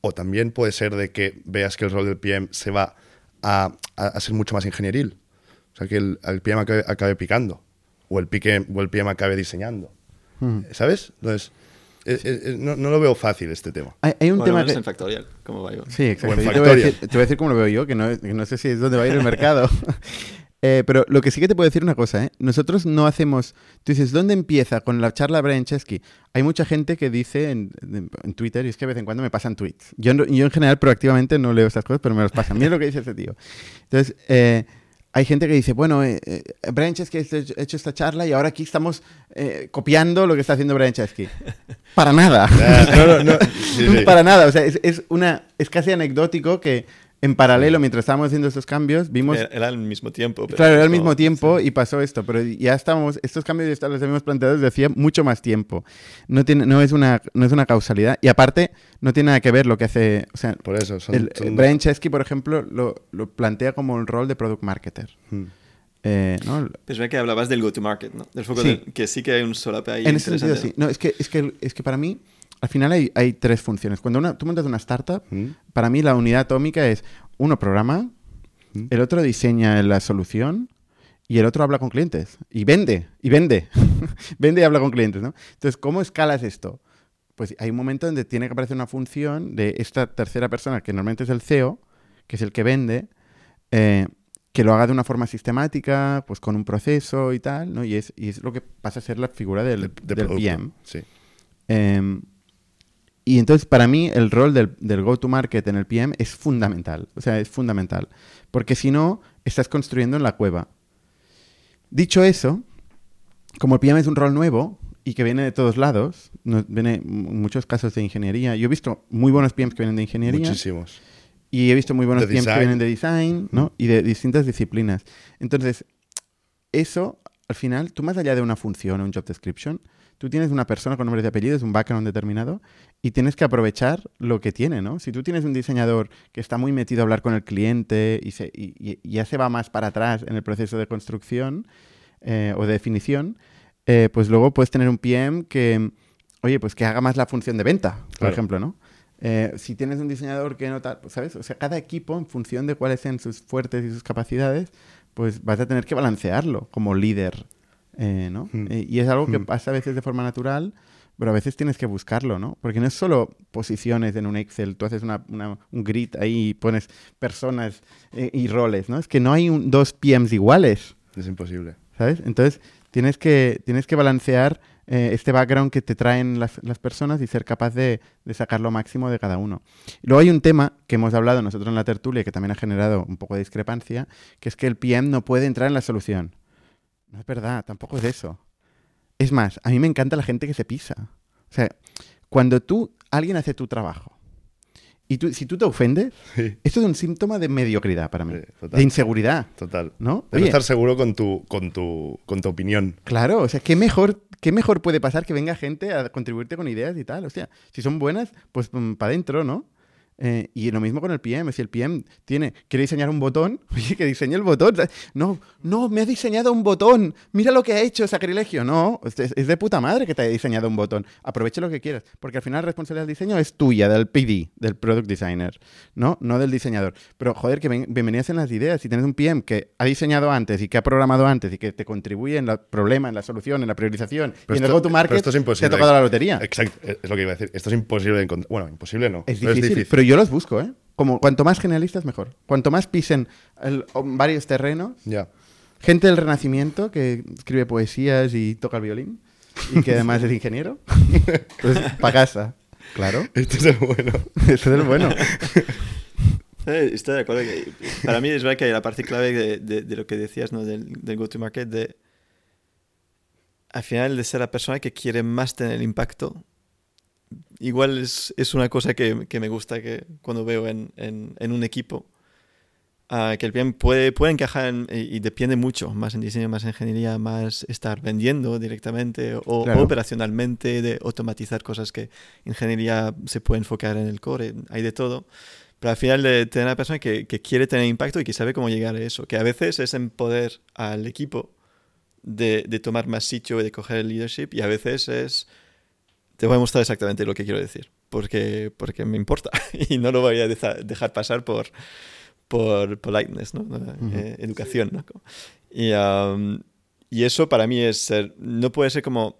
o también puede ser de que veas que el rol del PM se va a, a- a ser mucho más ingenieril. O sea, que el, el PM acabe, acabe picando. O el, pique, o el PM acabe diseñando. ¿Sabes? Entonces, eh, eh, eh, no, no lo veo fácil este tema. Hay, hay un lo tema menos que... en Factorial, como va yo. Sí, exacto. Te, voy a decir, te voy a decir cómo lo veo yo, que no, que no sé si es dónde va a ir el mercado. Eh, pero lo que sí que te puedo decir una cosa, ¿eh? Nosotros no hacemos... Tú dices, ¿dónde empieza con la charla de Brian Chesky? Hay mucha gente que dice en, en- en Twitter, y es que de vez en cuando me pasan tweets. Yo, yo en general proactivamente no leo estas cosas, pero me los pasan. Mira lo que dice ese tío. Entonces, eh, hay gente que dice, bueno, eh, eh, Brian Chesky ha hecho, hecho esta charla y ahora aquí estamos eh, copiando lo que está haciendo Brian Chesky. Para nada. Ah, no, no, no. Sí, sí. Para nada, o sea, es, es una, es casi anecdótico que en paralelo, mientras estábamos haciendo estos cambios, vimos... Era, era al mismo tiempo. pero Claro, era al mismo tiempo sí. y pasó esto, pero ya estábamos, estos cambios ya los habíamos planteado desde hacía mucho más tiempo. No, tiene, no, es una, no es una causalidad. Y aparte, no tiene nada que ver lo que hace... O sea, Por eso, son, el- son- Brian Chesky, por ejemplo, lo, lo plantea como el rol de product marketer. Mm. Eh, ¿no? Es verdad que hablabas del go-to-market, ¿no? Del foco Sí. de- que sí que hay un solape ahí En ese sentido, sí. No, es que, es que, es que para mí, al final hay, hay tres funciones. Cuando una, tú montas una startup, Mm. para mí la unidad atómica es uno programa, Mm. el otro diseña la solución y el otro habla con clientes. Y vende, y vende. vende y habla con clientes, ¿no? Entonces, ¿cómo escalas esto? Pues hay un momento donde tiene que aparecer una función de esta tercera persona, que normalmente es el CEO, que es el que vende, eh, que lo haga de una forma sistemática, pues con un proceso y tal, ¿no? Y es, y es lo que pasa a ser la figura del, de, de del producto. PM. Sí. Em, y entonces, para mí, el rol del, del go-to-market en el PM es fundamental. O sea, es fundamental. Porque si no, estás construyendo en la cueva. Dicho eso, como el PM es un rol nuevo y que viene de todos lados, no- viene en muchos casos de ingeniería. Yo he visto muy buenos PMs que vienen de ingeniería Muchísimos. y he visto muy buenos PMs que vienen de design ¿no? y de distintas disciplinas. Entonces, eso, al final, tú más allá de una función o un job description, tú tienes una persona con nombres y apellidos, un background determinado, y tienes que aprovechar lo que tiene, ¿no? Si tú tienes un diseñador que está muy metido a hablar con el cliente y, se- y- ya se va más para atrás en el proceso de construcción eh, o de definición, eh, pues luego puedes tener un PM que, oye, pues que haga más la función de venta, por Claro. ejemplo, ¿no? Eh, si tienes un diseñador que no tal, pues, ¿sabes? O sea, cada equipo, en función de cuáles sean sus fuertes y sus capacidades, pues vas a tener que balancearlo como líder, eh, ¿no? Hmm. Eh, y es algo que Hmm. pasa a veces de forma natural, pero a veces tienes que buscarlo, ¿no? Porque no es solo posiciones en un Excel, tú haces una- una- un grid ahí y pones personas eh, y roles, ¿no? Es que no hay un- dos PMs iguales. Es imposible. ¿sabes? Entonces, tienes que, tienes que balancear este background que te traen las, las personas y ser capaz de, de sacar lo máximo de cada uno. Y luego hay un tema que hemos hablado nosotros en la tertulia que también ha generado un poco de discrepancia, que es que el PM no puede entrar en la solución. No es verdad, tampoco es eso. Es más, a mí me encanta la gente que se pisa. O sea, cuando tú, alguien hace tu trabajo y tú, si tú te ofendes, Sí, esto es un síntoma de mediocridad para mí, Sí, de inseguridad, total. ¿no? Debes Oye, estar seguro con tu, con tu, con tu opinión. Claro, o sea, ¿qué mejor, ¿qué mejor puede pasar que venga gente a contribuirte con ideas y tal? O sea, si son buenas, pues para adentro, ¿no? Eh, y lo mismo con el PM. Si el PM tiene, quiere diseñar un botón, oye, que diseñe el botón. No, no, me ha diseñado un botón. Mira lo que ha hecho, sacrilegio. No, es, es de puta madre que te haya diseñado un botón. Aproveche lo que quieras. Porque al final la responsabilidad del diseño es tuya, del PD, del Product Designer, ¿no? No del diseñador. Pero joder, que ven- bienvenidas en las ideas. Si tienes un PM que ha diseñado antes y que ha programado antes y que te contribuye en el problema, en la solución, en la priorización Pero y en el go-to-market, es te ha tocado la lotería. Exacto, es lo que iba a decir. Esto es imposible de encontrar. Bueno, imposible no. Es pero difícil, pero yo los busco, ¿eh? Como cuanto más generalistas, mejor. Cuanto más pisen el- varios terrenos, Ya. gente del Renacimiento que escribe poesías y toca el violín y que además es ingeniero, pues para casa. Claro, Este es el bueno. ese es el bueno. Eh, Estoy de acuerdo. Que, para mí es verdad que la parte clave de, de- de lo que decías, ¿no? Del, del go-to-market, de al final de ser la persona que quiere más tener impacto. Igual es, es una cosa que, que me gusta que cuando veo en, en, en un equipo. ah, que el PM puede, puede encajar en- y, y depende mucho, más en diseño, más en ingeniería, más estar vendiendo directamente o Claro. operacionalmente, de automatizar cosas que ingeniería se puede enfocar en el core, hay de todo. Pero al final de tener una persona que, que quiere tener impacto y que sabe cómo llegar a eso, que a veces es en poder al equipo de, de tomar más sitio y de coger el leadership y a veces es, te voy a mostrar exactamente lo que quiero decir, porque, porque me importa y no lo voy a deja- dejar pasar por, por politeness, ¿no? Eh, educación. ¿no? Y, um, y eso para mí es ser, no puede ser como,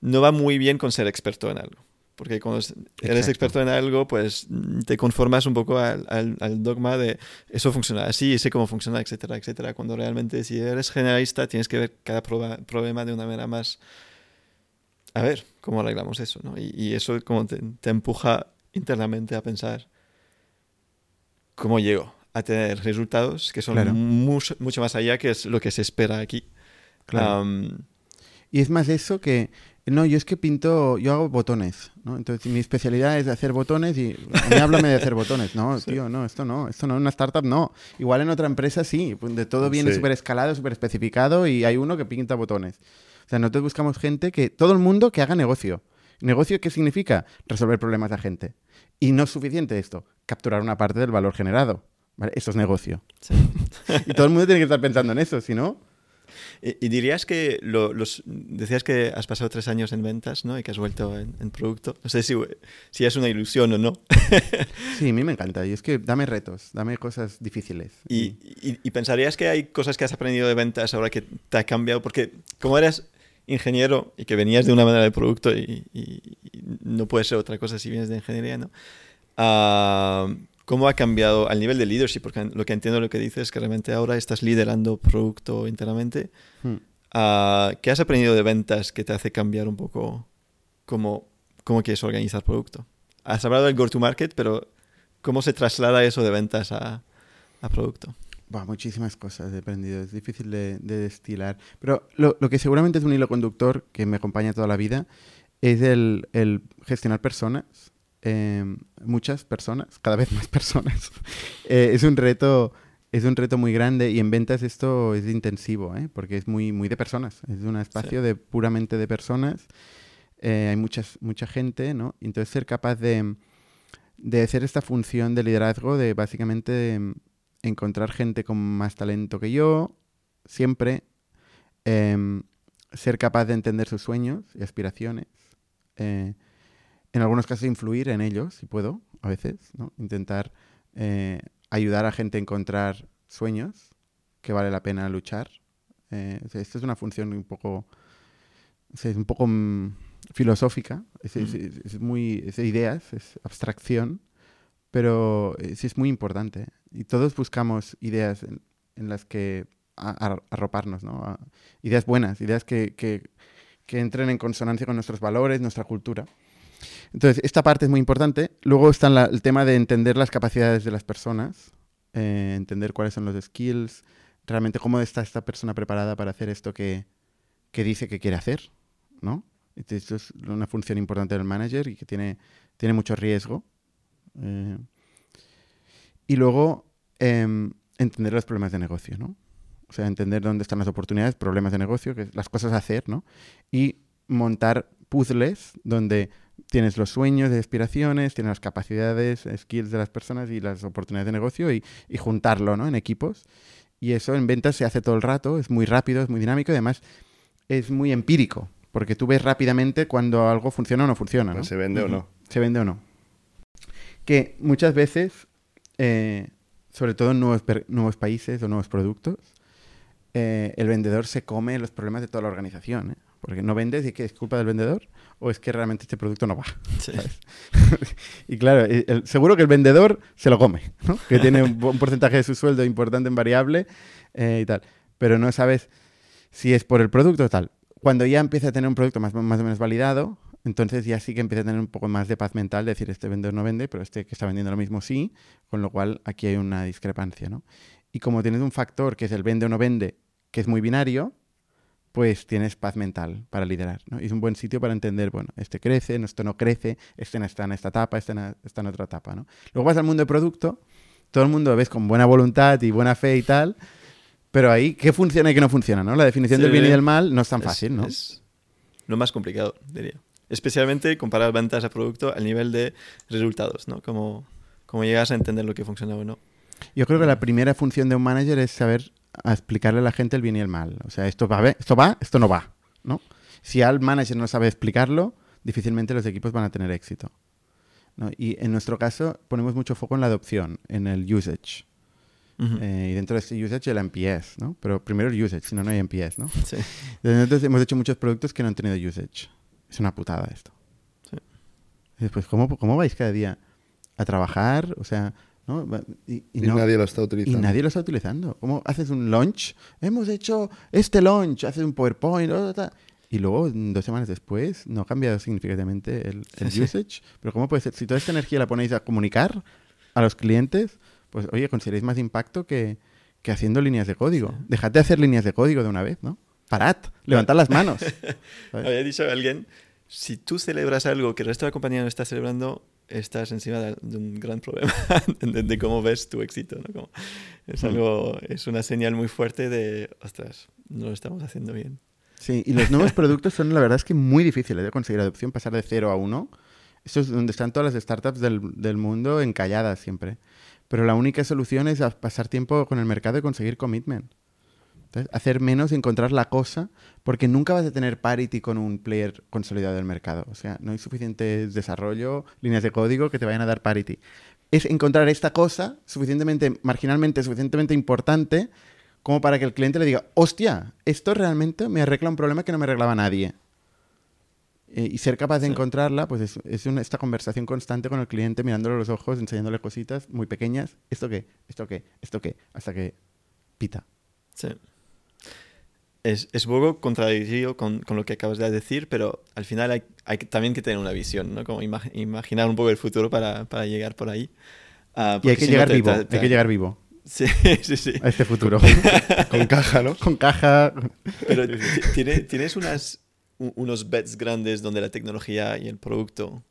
no va muy bien con ser experto en algo. Porque cuando es- eres Exacto. experto en algo, pues te conformas un poco al, al- al dogma de eso funciona así, sé cómo funciona, etcétera, etcétera. Cuando realmente si eres generalista tienes que ver cada proba- problema de una manera más... A ver, ¿cómo arreglamos eso? ¿no? Y, y eso como te, te empuja internamente a pensar cómo llego a tener resultados que son Claro. mucho, mucho más allá que es lo que se espera aquí. Claro. Um, Y es más eso que No, yo es que pinto, yo hago botones, ¿no? Entonces mi especialidad es hacer botones y a mí háblame de hacer botones. No, tío, no, esto no, esto no, en una startup no. Igual en otra empresa sí, de todo viene Sí. súper escalado, súper especificado y hay uno que pinta botones. O sea, nosotros buscamos gente que, todo el mundo que haga negocio. ¿Negocio qué significa? Resolver problemas de gente. Y no es suficiente esto, capturar una parte del valor generado. ¿vale? Eso es negocio. Sí. Y todo el mundo tiene que estar pensando en eso, si no... Y, y dirías que lo- los decías que has pasado tres años en ventas, ¿no? Y que has vuelto en, en producto. No sé si, si es una ilusión o no. Sí, a mí me encanta. Y es que dame retos, dame cosas difíciles. Y, y- y pensarías que hay cosas que has aprendido de ventas ahora que te ha cambiado, porque como eres ingeniero y que venías de una manera de producto y, y- y no puede ser otra cosa si vienes de ingeniería, ¿no? Ah, ¿Cómo ha cambiado al nivel de leadership? Porque lo que entiendo lo que dices es que realmente ahora estás liderando producto internamente. Hmm. Ah, ¿Qué has aprendido de ventas que te hace cambiar un poco cómo, cómo quieres organizar producto? Has hablado del go-to-market, pero ¿cómo se traslada eso de ventas a, a producto? Buah, muchísimas cosas he aprendido, es difícil de, de destilar. Pero lo, lo que seguramente es un hilo conductor que me acompaña toda la vida es el, el gestionar personas, eh, muchas personas, cada vez más personas. Eh, es un reto es un reto muy grande y en ventas esto es intensivo, ¿eh? porque es muy, muy de personas, es un espacio de puramente de personas, eh, hay muchas, mucha gente, ¿no? Entonces ser capaz de, de hacer esta función de liderazgo, de básicamente em, encontrar gente con más talento que yo, siempre, em, ser capaz de entender sus sueños y aspiraciones, eh, en algunos casos influir en ellos, si puedo, a veces, ¿no? intentar eh, ayudar a gente a encontrar sueños que vale la pena luchar. Eh, o sea, esto es una función un poco, o sea, es un poco mm, filosófica, es, es- es- es muy, ideas, es abstracción, pero sí es muy importante. Y todos buscamos ideas en, en las que arroparnos, ¿no? A- ideas buenas, ideas que, que- que entren en consonancia con nuestros valores, nuestra cultura. Entonces, esta parte es muy importante. Luego está la- el tema de entender las capacidades de las personas, eh, entender cuáles son los skills, realmente cómo está esta persona preparada para hacer esto que, que dice que quiere hacer, ¿no? Entonces, Esto es una función importante del manager y que tiene, tiene mucho riesgo. Eh, y luego, em, entender los problemas de negocio, ¿no? O sea, entender dónde están las oportunidades, problemas de negocio, que las cosas a hacer, ¿no? Y montar puzzles donde tienes los sueños y aspiraciones, tienes las capacidades, skills de las personas y las oportunidades de negocio y, y juntarlo, ¿no? En equipos. Y eso en ventas se hace todo el rato, es muy rápido, es muy dinámico y además es muy empírico, porque tú ves rápidamente cuando algo funciona o no funciona, ¿no? Pues ¿Se vende o no? se vende o no. Que muchas veces, eh, sobre todo en nuevos, nuevos países o nuevos productos, eh, el vendedor se come los problemas de toda la organización. ¿eh? Porque no vendes y que es culpa del vendedor o es que realmente este producto no va. Y claro, el- seguro que el vendedor se lo come, ¿no? que tiene un, un porcentaje de su sueldo importante en variable eh, y tal. Pero no sabes si es por el producto o tal. Cuando ya empieza a tener un producto más, más o menos validado, entonces ya sí que empieza a tener un poco más de paz mental, decir, este vendedor no vende, pero este que está vendiendo lo mismo sí, con lo cual aquí hay una discrepancia, ¿no? Y como tienes un factor que es el vende o no vende, que es muy binario, pues tienes paz mental para liderar, ¿no? Y es un buen sitio para entender, bueno, este crece, no, esto no crece, este no está en esta etapa, este no está en otra etapa, ¿no? Luego vas al mundo de producto, todo el mundo lo ves con buena voluntad y buena fe y tal, pero ahí, ¿qué funciona y qué no funciona, no? La definición del bien y del mal no es tan Es- fácil, ¿no? Es lo más complicado, diría. Especialmente comparar ventas a producto al nivel de resultados, ¿no? Como, como llegas a entender lo que funciona o no. Yo creo que la primera función de un manager es saber a explicarle a la gente el bien y el mal. O sea, esto va, esto va, esto no va, ¿no? Si al manager no sabe explicarlo, difícilmente los equipos van a tener éxito. ¿no? Y en nuestro caso ponemos mucho foco en la adopción, en el usage. Eh, y dentro de este usage el NPS, ¿no? Pero primero el usage, si no, no hay NPS, ¿no? Sí. Entonces, Nosotros hemos hecho muchos productos que no han tenido usage. Es una putada esto. Sí. Y después, ¿cómo, ¿cómo vais cada día a trabajar? O sea, ¿no? Y, y Y, no- nadie lo está y utilizando. nadie lo está utilizando. ¿Cómo haces un launch? Hemos hecho este launch, haces un PowerPoint, y luego dos semanas después no ha cambiado significativamente el, el Sí, sí. usage. Pero ¿cómo puede ser? Si toda esta energía la ponéis a comunicar a los clientes, pues oye, conseguiréis más impacto que, que haciendo líneas de código. Sí. Dejad de hacer líneas de código de una vez, ¿no? Parad, levantad las manos. Había dicho a alguien, si tú celebras algo que el resto de la compañía no está celebrando, estás encima de, un gran problema de, de cómo ves tu éxito. ¿no? Como- es, Hmm. algo, es una señal muy fuerte de, ostras, no lo estamos haciendo bien. Sí, y los nuevos productos son la verdad es que muy difíciles de conseguir adopción, pasar de cero a uno. Eso es donde están todas las startups del, del mundo encalladas siempre. Pero la única solución es pasar tiempo con el mercado y conseguir commitment. Entonces, hacer menos y encontrar la cosa, porque nunca vas a tener parity con un player consolidado del mercado. O sea, no hay suficiente desarrollo, líneas de código que te vayan a dar parity. Es encontrar esta cosa suficientemente, marginalmente, suficientemente importante como para que el cliente le diga, hostia, esto realmente me arregla un problema que no me arreglaba nadie. Eh, y ser capaz de Sí. encontrarla, pues es, es una- esta conversación constante con el cliente, mirándole los ojos, enseñándole cositas muy pequeñas. ¿Esto qué? ¿Esto qué? ¿Esto qué? Hasta que pita. Sí. Es, es un poco contradictorio con, con lo que acabas de decir, pero al final hay, hay que- también que tener una visión, ¿no? Como ima- imaginar un poco el futuro para, para llegar por ahí. Ah, Y hay que si no llegar te- vivo, te- te- hay que llegar vivo Sí, sí, sí. a este futuro. Con caja, ¿no? Con caja. Pero ti- tiene- tienes unas, unos bets grandes donde la tecnología y el producto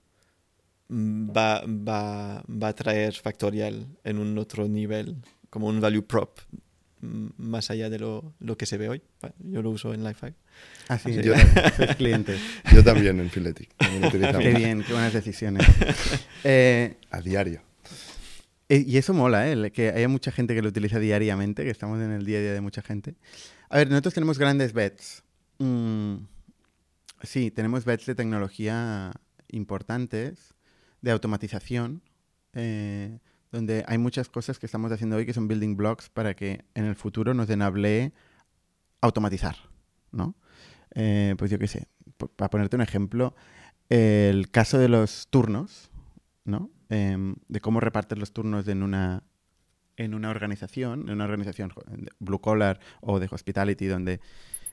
mm, va, va, va a traer Factorial en un otro nivel, como un value prop, más allá de lo, lo que se ve hoy. Yo lo uso en Lifehack. Así, Yo- sois clientes. Yo también en utilizamos Qué bien, qué buenas decisiones. Eh, A diario. Eh, Y eso mola, ¿eh? Que haya mucha gente que lo utiliza diariamente, que estamos en el día a día de mucha gente. A ver, nosotros tenemos grandes bets. Mm, sí, tenemos bets de tecnología importantes, de automatización, eh, donde hay muchas cosas que estamos haciendo hoy que son building blocks para que en el futuro nos enable automatizar, ¿no? Eh, pues yo qué sé, para ponerte un ejemplo, el caso de los turnos, ¿no? Em, de cómo repartes los turnos en una, en una organización, en una organización blue collar o de hospitality, donde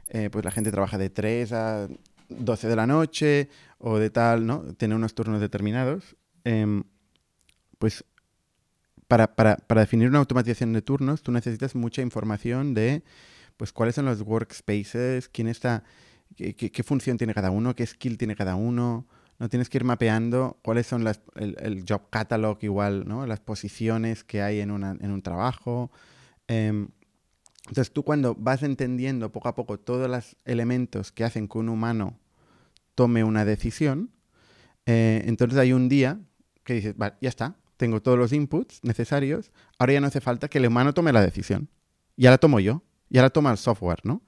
eh, pues la gente trabaja de 3 a 12 de la noche o de tal, ¿no? Tiene unos turnos determinados. Em, pues para, para, definir una automatización de turnos, tú necesitas mucha información de pues cuáles son los workspaces, quién está, qué, función tiene cada uno, qué skill tiene cada uno. No tienes que ir mapeando cuáles son las, el, el job catalog igual, ¿no? Las posiciones que hay en, una, en un trabajo. Em, entonces tú cuando vas entendiendo poco a poco todos los elementos que hacen que un humano tome una decisión, eh, entonces hay un día que dices, vale, ya está, tengo todos los inputs necesarios, ahora ya no hace falta que el humano tome la decisión. Ya la tomo yo, ya la toma el software, ¿no?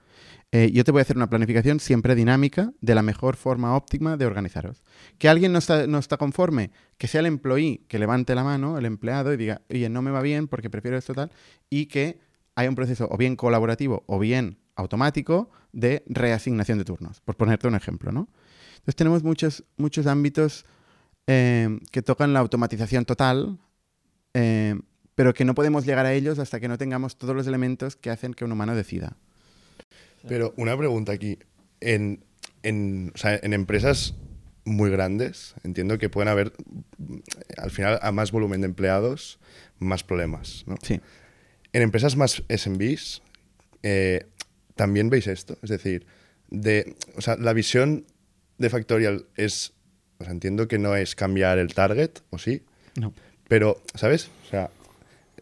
Eh, yo te voy a hacer una planificación siempre dinámica de la mejor forma óptima de organizaros. Que alguien no está, no está conforme, que sea el employee que levante la mano, el empleado, y diga, oye, no me va bien porque prefiero esto tal, y que haya un proceso o bien colaborativo o bien automático de reasignación de turnos, por ponerte un ejemplo, ¿no? Entonces tenemos muchos, muchos ámbitos eh, que tocan la automatización total, eh, pero que no podemos llegar a ellos hasta que no tengamos todos los elementos que hacen que un humano decida. Pero una pregunta aquí. En, en, o sea, en empresas muy grandes, entiendo que pueden haber, al final, a más volumen de empleados, más problemas. ¿no? Sí. En empresas más SMBs, eh, ¿también veis esto? Es decir, de, o sea, la visión de Factorial es, o sea, entiendo que no es cambiar el target, ¿o sí? No. Pero, ¿sabes? O sea,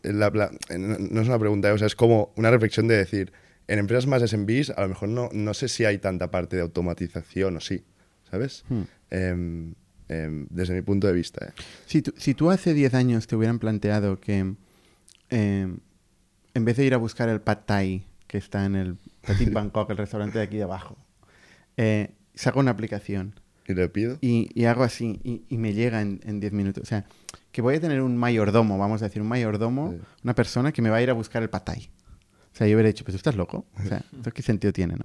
la- la- no es una pregunta, ¿eh? o sea, es como una reflexión de decir, en empresas más SMBs a lo mejor no, no sé si hay tanta parte de automatización o sí, ¿sabes? Hmm. Em, em, desde mi punto de vista. ¿eh? Si tú, si tú hace 10 años te hubieran planteado que eh, en vez de ir a buscar el pad thai que está en el Petit Bangkok, el restaurante de aquí de abajo, eh, saco una aplicación Y le pido. y, y hago así y, y me llega en, en 10 minutos. O sea, que voy a tener un mayordomo, vamos a decir, un mayordomo, Sí. una persona que me va a ir a buscar el patay. O sea, yo hubiera dicho, pues tú estás loco. O sea, ¿esto qué sentido tiene, no?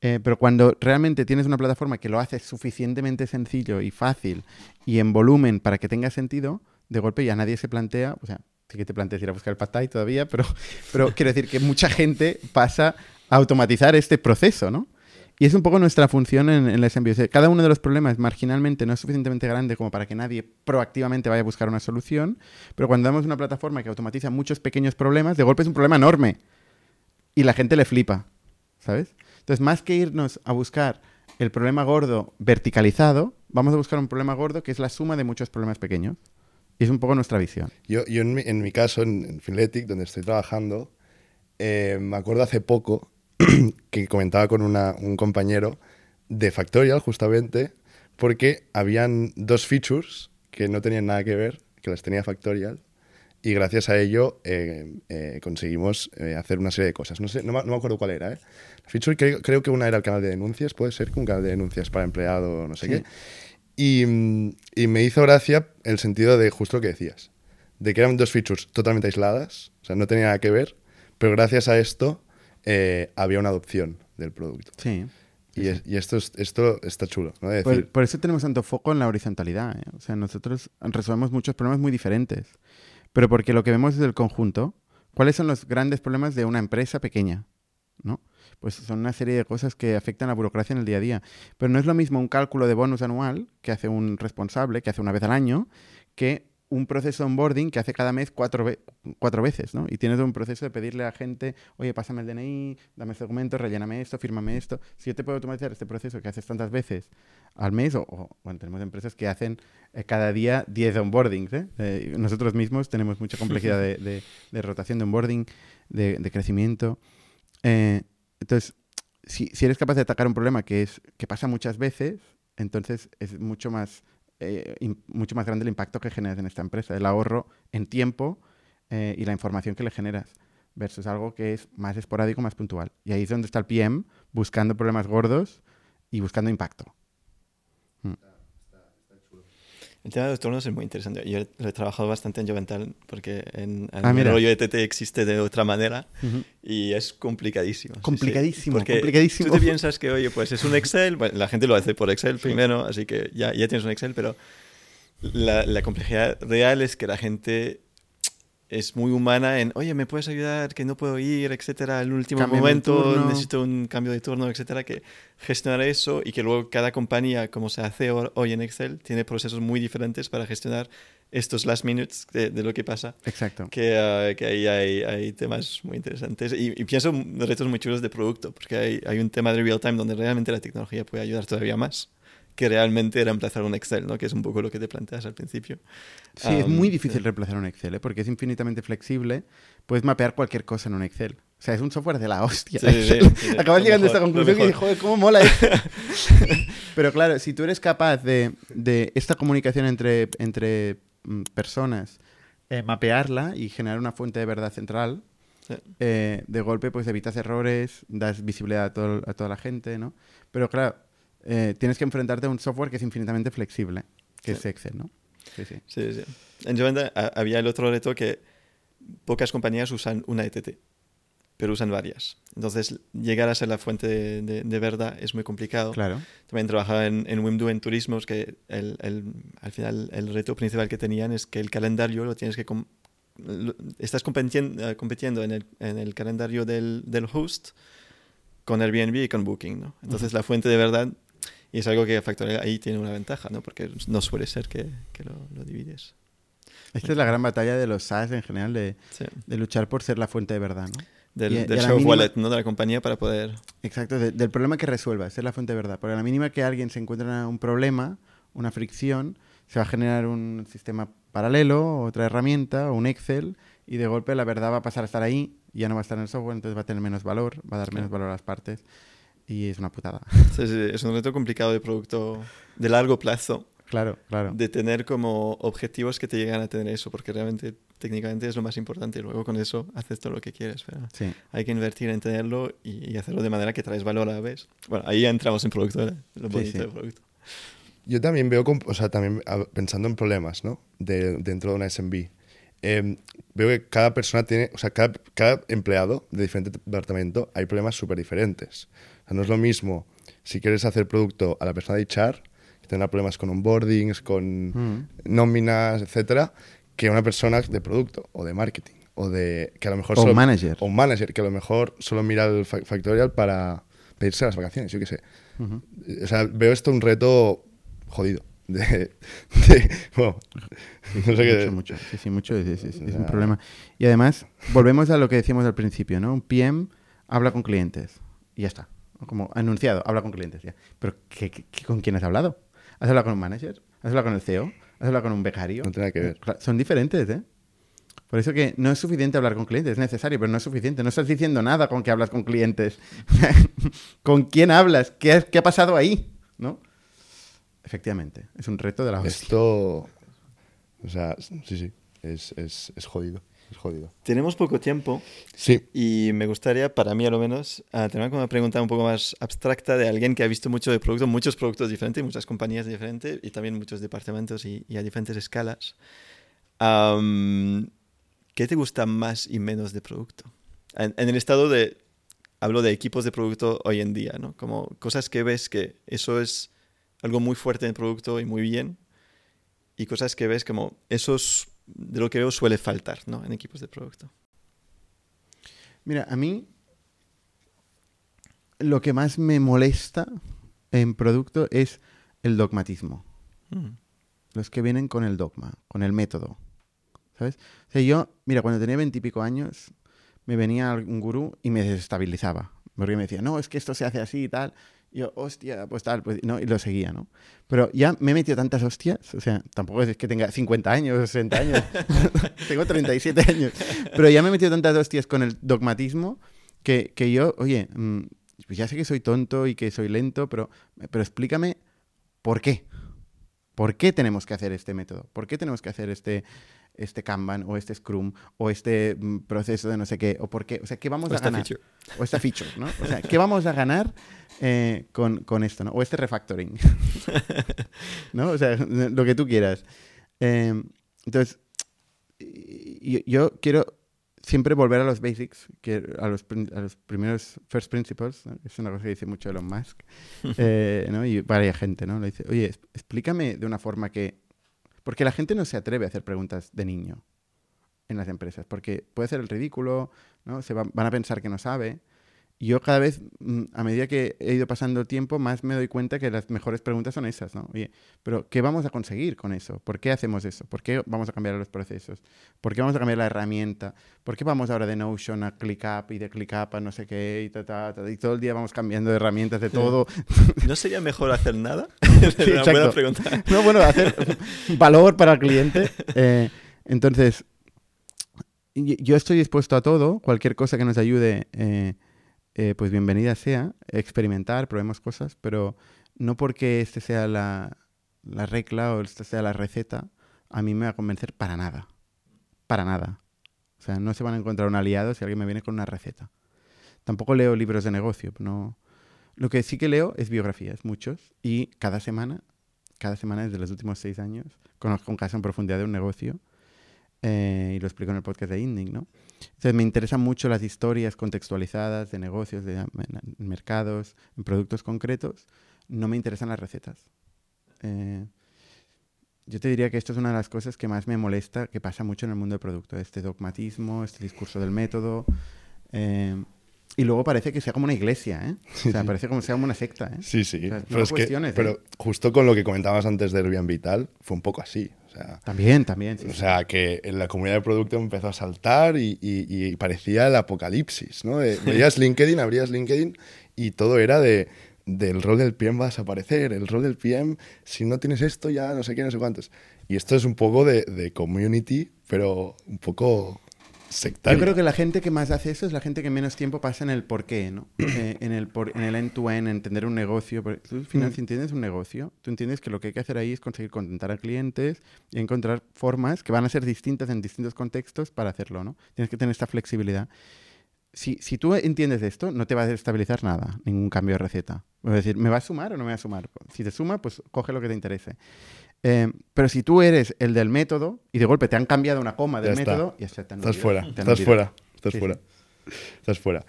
Eh, pero cuando realmente tienes una plataforma que lo hace suficientemente sencillo y fácil y en volumen para que tenga sentido, de golpe ya nadie se plantea, o sea, sí que te planteas ir a buscar el patay todavía, pero, pero quiero decir que mucha gente pasa a automatizar este proceso, ¿no? Y es un poco nuestra función en, en la SMB. O sea, cada uno de los problemas marginalmente no es suficientemente grande como para que nadie proactivamente vaya a buscar una solución, pero cuando damos una plataforma que automatiza muchos pequeños problemas, de golpe es un problema enorme y la gente le flipa, ¿sabes? Entonces, más que irnos a buscar el problema gordo verticalizado, vamos a buscar un problema gordo que es la suma de muchos problemas pequeños. Y es un poco nuestra visión. Yo, yo en, mi, caso, en, en donde estoy trabajando, eh, me acuerdo hace poco que comentaba con una- un compañero de Factorial, justamente, porque habían dos features que no tenían nada que ver, que las tenía Factorial, y gracias a ello eh, eh, conseguimos eh, hacer una serie de cosas. No, sé, no, me, no me acuerdo cuál era. La feature creo, creo que una era el canal de denuncias, puede ser que un canal de denuncias para empleado, no sé Sí. qué. Y, mm, y me hizo gracia el sentido de justo lo que decías, de que eran dos features totalmente aisladas, o sea, no tenía nada que ver, pero gracias a esto eh, había una adopción del producto. Sí. Y, es- y esto, es- esto está chulo, ¿no? De Por, decir, por eso tenemos tanto foco en la horizontalidad. ¿eh? O sea, nosotros resolvemos muchos problemas muy diferentes. Pero porque lo que vemos es el conjunto. ¿Cuáles son los grandes problemas de una empresa pequeña? ¿No? Pues son una serie de cosas que afectan a la burocracia en el día a día. Pero no es lo mismo un cálculo de bonus anual que hace un responsable, que hace una vez al año, que un proceso de onboarding que hace cada mes cuatro, ve- cuatro veces, ¿no? Y tienes un proceso de pedirle a la gente, oye, pásame el DNI, dame este documento, relléname esto, fírmame esto. Si yo te puedo automatizar este proceso que haces tantas veces al mes, o, o- bueno, tenemos empresas que hacen eh, cada día 10 onboardings, ¿eh? Eh, Nosotros mismos tenemos mucha complejidad de, rotación de onboarding, de, crecimiento. Entonces, si, si eres capaz de atacar un problema que, es, que pasa muchas veces, entonces es mucho más, eh, mucho más grande el impacto que generas en esta empresa, el ahorro en tiempo eh, y la información que le generas, versus algo que es más esporádico, más puntual. Y ahí es donde está el PM, buscando problemas gordos y buscando impacto. El tema de los turnos es muy interesante. Yo lo he trabajado bastante en Jovental porque en, en Ah, el rollo ETT existe de otra manera y es complicadísimo. sí, sí. Complicadísimo, Porque complicadísimo. Tú te piensas que, oye, pues es un Excel, bueno, la gente lo hace por Excel primero, así que ya, ya tienes un Excel, pero la, la complejidad real es que la gente es muy humana en, oye, ¿me puedes ayudar? Que no puedo ir, etcétera, al último Cámbiame el momento, necesito un cambio de turno, etcétera, que gestionar eso y que luego cada compañía, como se hace ho- hoy en Excel, tiene procesos muy diferentes para gestionar estos last minutes de, de lo que pasa. Exacto. Que, ah, que ahí hay, hay temas muy interesantes. Y, y pienso en retos muy chulos de producto, porque hay, hay un tema de real time donde realmente la tecnología puede ayudar todavía más que realmente reemplazar un Excel, ¿no? que es un poco lo que te planteas al principio. Sí, es muy difícil sí. reemplazar un Excel, ¿eh? porque es infinitamente flexible. Puedes mapear cualquier cosa en un Excel. O sea, es un software de la hostia. Sí, sí, Excel. sí, sí. Acabas llegando a esta conclusión y dices, joder, cómo mola esto. Pero claro, si tú eres capaz de, de esta comunicación entre, entre mm, personas, eh, mapearla y generar una fuente de verdad central, Sí. eh, de golpe pues evitas errores, das visibilidad a, todo- a toda la gente, ¿no? Pero claro, eh, tienes que enfrentarte a un software que es infinitamente flexible, que Sí. es Excel, ¿no? Sí, sí. Sí, sí. En ha- había el otro reto que pocas compañías usan una ETT, pero usan varias. Entonces, llegar a ser la fuente de, de- de verdad es muy complicado. Claro. También trabajaba en, en Wimdu en turismos, que el, el- al final el reto principal que tenían es que el calendario lo tienes que... lo- estás competien- eh, compitiendo en el, en el calendario del, del host con Airbnb y con Booking, ¿no? Entonces la fuente de verdad, y es algo que Factorial ahí tiene una ventaja, ¿no? Porque no suele ser que, que lo, lo divides. Esta es la gran batalla de los SaaS en general, de, Sí. de luchar por ser la fuente de verdad, ¿no? Del, Y y mínima- wallet, ¿no? De la compañía para poder... Exacto, de- del problema que resuelva, ser la fuente de verdad. Porque a la mínima que alguien se encuentra un problema, una fricción, se va a generar un sistema paralelo, otra herramienta, o un Excel, y de golpe la verdad va a pasar a estar ahí, y ya no va a estar en el software, entonces va a tener menos valor, va a dar menos valor a las partes, y es una putada. Sí, sí, es un reto complicado de producto de largo plazo, claro, claro. de tener como objetivos que te llegan a tener eso, porque realmente técnicamente es lo más importante y luego con eso haces todo lo que quieres, pero Sí. hay que invertir en tenerlo y, y hacerlo de manera que traes valor a la vez. Bueno, ahí ya entramos en producto, ¿eh? lo Sí, bonito sí. del producto. Yo también veo, o sea, también a- pensando en problemas, ¿no? De, dentro de una SMB. eh, veo que cada persona tiene, o sea, cada, cada empleado de diferente departamento hay problemas súper diferentes. O sea, no es lo mismo si quieres hacer producto a la persona de HR, que tendrá problemas con onboardings, con Mm. nóminas, etcétera, que una persona de producto o de marketing. O de que a lo mejor O solo- manager. O un manager que a lo mejor solo mira el fa- factorial para pedirse las vacaciones, yo qué sé. O sea, veo esto un reto jodido. De, de- bueno, no sé qué. mucho, mucho. Sí, sí, mucho. sí, sí, sí, es un problema. Y además, volvemos a lo que decíamos al principio, ¿no? Un PM habla con clientes y ya está. Como anunciado, habla con clientes ya. Pero ¿qué, con quién has hablado? ¿Has hablado con un manager? ¿Has hablado con el CEO? ¿Has hablado con un becario? No tiene nada que ver. Son diferentes, ¿eh? Por eso que no es suficiente hablar con clientes, es necesario, pero no es suficiente. No estás diciendo nada con que hablas con clientes. ¿Con quién hablas? ¿Qué ha, qué ha pasado ahí? ¿No? Efectivamente, es un reto de la hostia. Esto. O sea, sí, sí. Es, es, es jodido. Es jodido. Tenemos poco tiempo Sí. y me gustaría, para mí a lo menos, tener una pregunta un poco más abstracta de alguien que ha visto mucho de producto, muchos productos diferentes, muchas compañías diferentes y también muchos departamentos y, y a diferentes escalas. Am, ¿Qué te gusta más y menos de producto? En, en el estado de, hablo de equipos de producto hoy en día, ¿no? Como cosas que ves que eso es algo muy fuerte en el producto y muy bien y cosas que ves como eso es de lo que veo suele faltar, ¿no? En equipos de producto. Mira, a mí lo que más me molesta en producto es el dogmatismo. Mm. Los que vienen con el dogma, con el método. ¿Sabes? O sea, yo, mira, cuando tenía veintipico años, me venía un gurú y me desestabilizaba. Porque me decía, no, es que esto se hace así y tal. Yo, hostia, pues tal, pues no, y lo seguía, ¿no? Pero ya me he metido tantas hostias, o sea, tampoco es que tenga 50 años, 60 años, tengo 37 años, pero ya me he metido tantas hostias con el dogmatismo que, que yo, oye, mm, pues ya sé que soy tonto y que soy lento, pero, pero explícame por qué. ¿Por qué tenemos que hacer este método? ¿Por qué tenemos que hacer este, este Kanban o este Scrum o este mm, proceso de no sé qué? ¿O por qué? O sea, ¿qué vamos O a esta ganar? feature. O esta feature, ¿no? O sea, ¿qué vamos a ganar eh, con, con esto, ¿no? O este refactoring. ¿No? O sea, lo que tú quieras. Eh, entonces, yo quiero siempre volver a los basics, que a los, prin- a los primeros first principles, ¿no? es una cosa que dice mucho Elon Musk, eh, ¿no? y varias gente, ¿no? Le dice, oye, explícame de una forma que... Porque la gente no se atreve a hacer preguntas de niño en las empresas, porque puede ser el ridículo, ¿no? Se va- van a pensar que no sabe. Yo cada vez, mm, a medida que he ido pasando el tiempo, más me doy cuenta que las mejores preguntas son esas, ¿no? Oye, pero ¿qué vamos a conseguir con eso? ¿Por qué hacemos eso? ¿Por qué vamos a cambiar los procesos? ¿Por qué vamos a cambiar la herramienta? ¿Por qué vamos ahora de Notion a ClickUp y de ClickUp a no sé qué y, ta, ta, ta, y todo el día vamos cambiando de herramientas de todo? ¿No sería mejor hacer nada? Sí, buena pregunta. No, bueno, hacer valor para el cliente. Eh, entonces, yo estoy dispuesto a todo, cualquier cosa que nos ayude, eh, eh, pues bienvenida sea, experimentar, probemos cosas, pero no porque este sea la, la regla o esta sea la receta, a mí me va a convencer para nada. Para nada. O sea, no se van a encontrar un aliado si alguien me viene con una receta. Tampoco leo libros de negocio, no. Lo que sí que leo es biografías, muchos, y cada semana cada semana desde los últimos seis años. Conozco un caso en profundidad de un negocio eh, y lo explico en el podcast de Inding, ¿no? Entonces me interesan mucho las historias contextualizadas de negocios, de, en- mercados, en productos concretos. No me interesan las recetas. Eh, yo te diría que esto es una de las cosas que más me molesta, que pasa mucho en el mundo del producto, este dogmatismo, este discurso del método. eh, y luego parece que sea como una iglesia, ¿eh? O sea, parece como sea como una secta, ¿eh? Sí, sí. O sea, pero es que, ¿eh? pero justo con lo que comentabas antes de Airbnb Vital, fue un poco así. Sea, También, también. sí, o sí. sea, que en la comunidad de producto empezó a saltar y, y- y parecía el apocalipsis, ¿no? De- veías LinkedIn, abrías LinkedIn y todo era de del rol del PM va a desaparecer, el rol del PM, si no tienes esto ya no sé qué, no sé cuántos. Y esto es un poco de, de community, pero un poco sectario. Yo creo que la gente que más hace eso es la gente que menos tiempo pasa en el por qué, ¿no? Eh, en el por- en el end-to-end, entender un negocio. Tú al final, Mm. si entiendes un negocio, tú entiendes que lo que hay que hacer ahí es conseguir contentar a clientes y encontrar formas que van a ser distintas en distintos contextos para hacerlo, ¿no? Tienes que tener esta flexibilidad. Si, si tú entiendes esto, no te va a desestabilizar nada, ningún cambio de receta. Es decir, ¿me va a sumar o no me va a sumar? Si te suma, pues coge lo que te interese. Eh, pero si tú eres el del método y de golpe te han cambiado una coma del Ya método, ya está, te han Estás fuera, te estás olvidado. fuera, estás Sí, fuera. Estás fuera.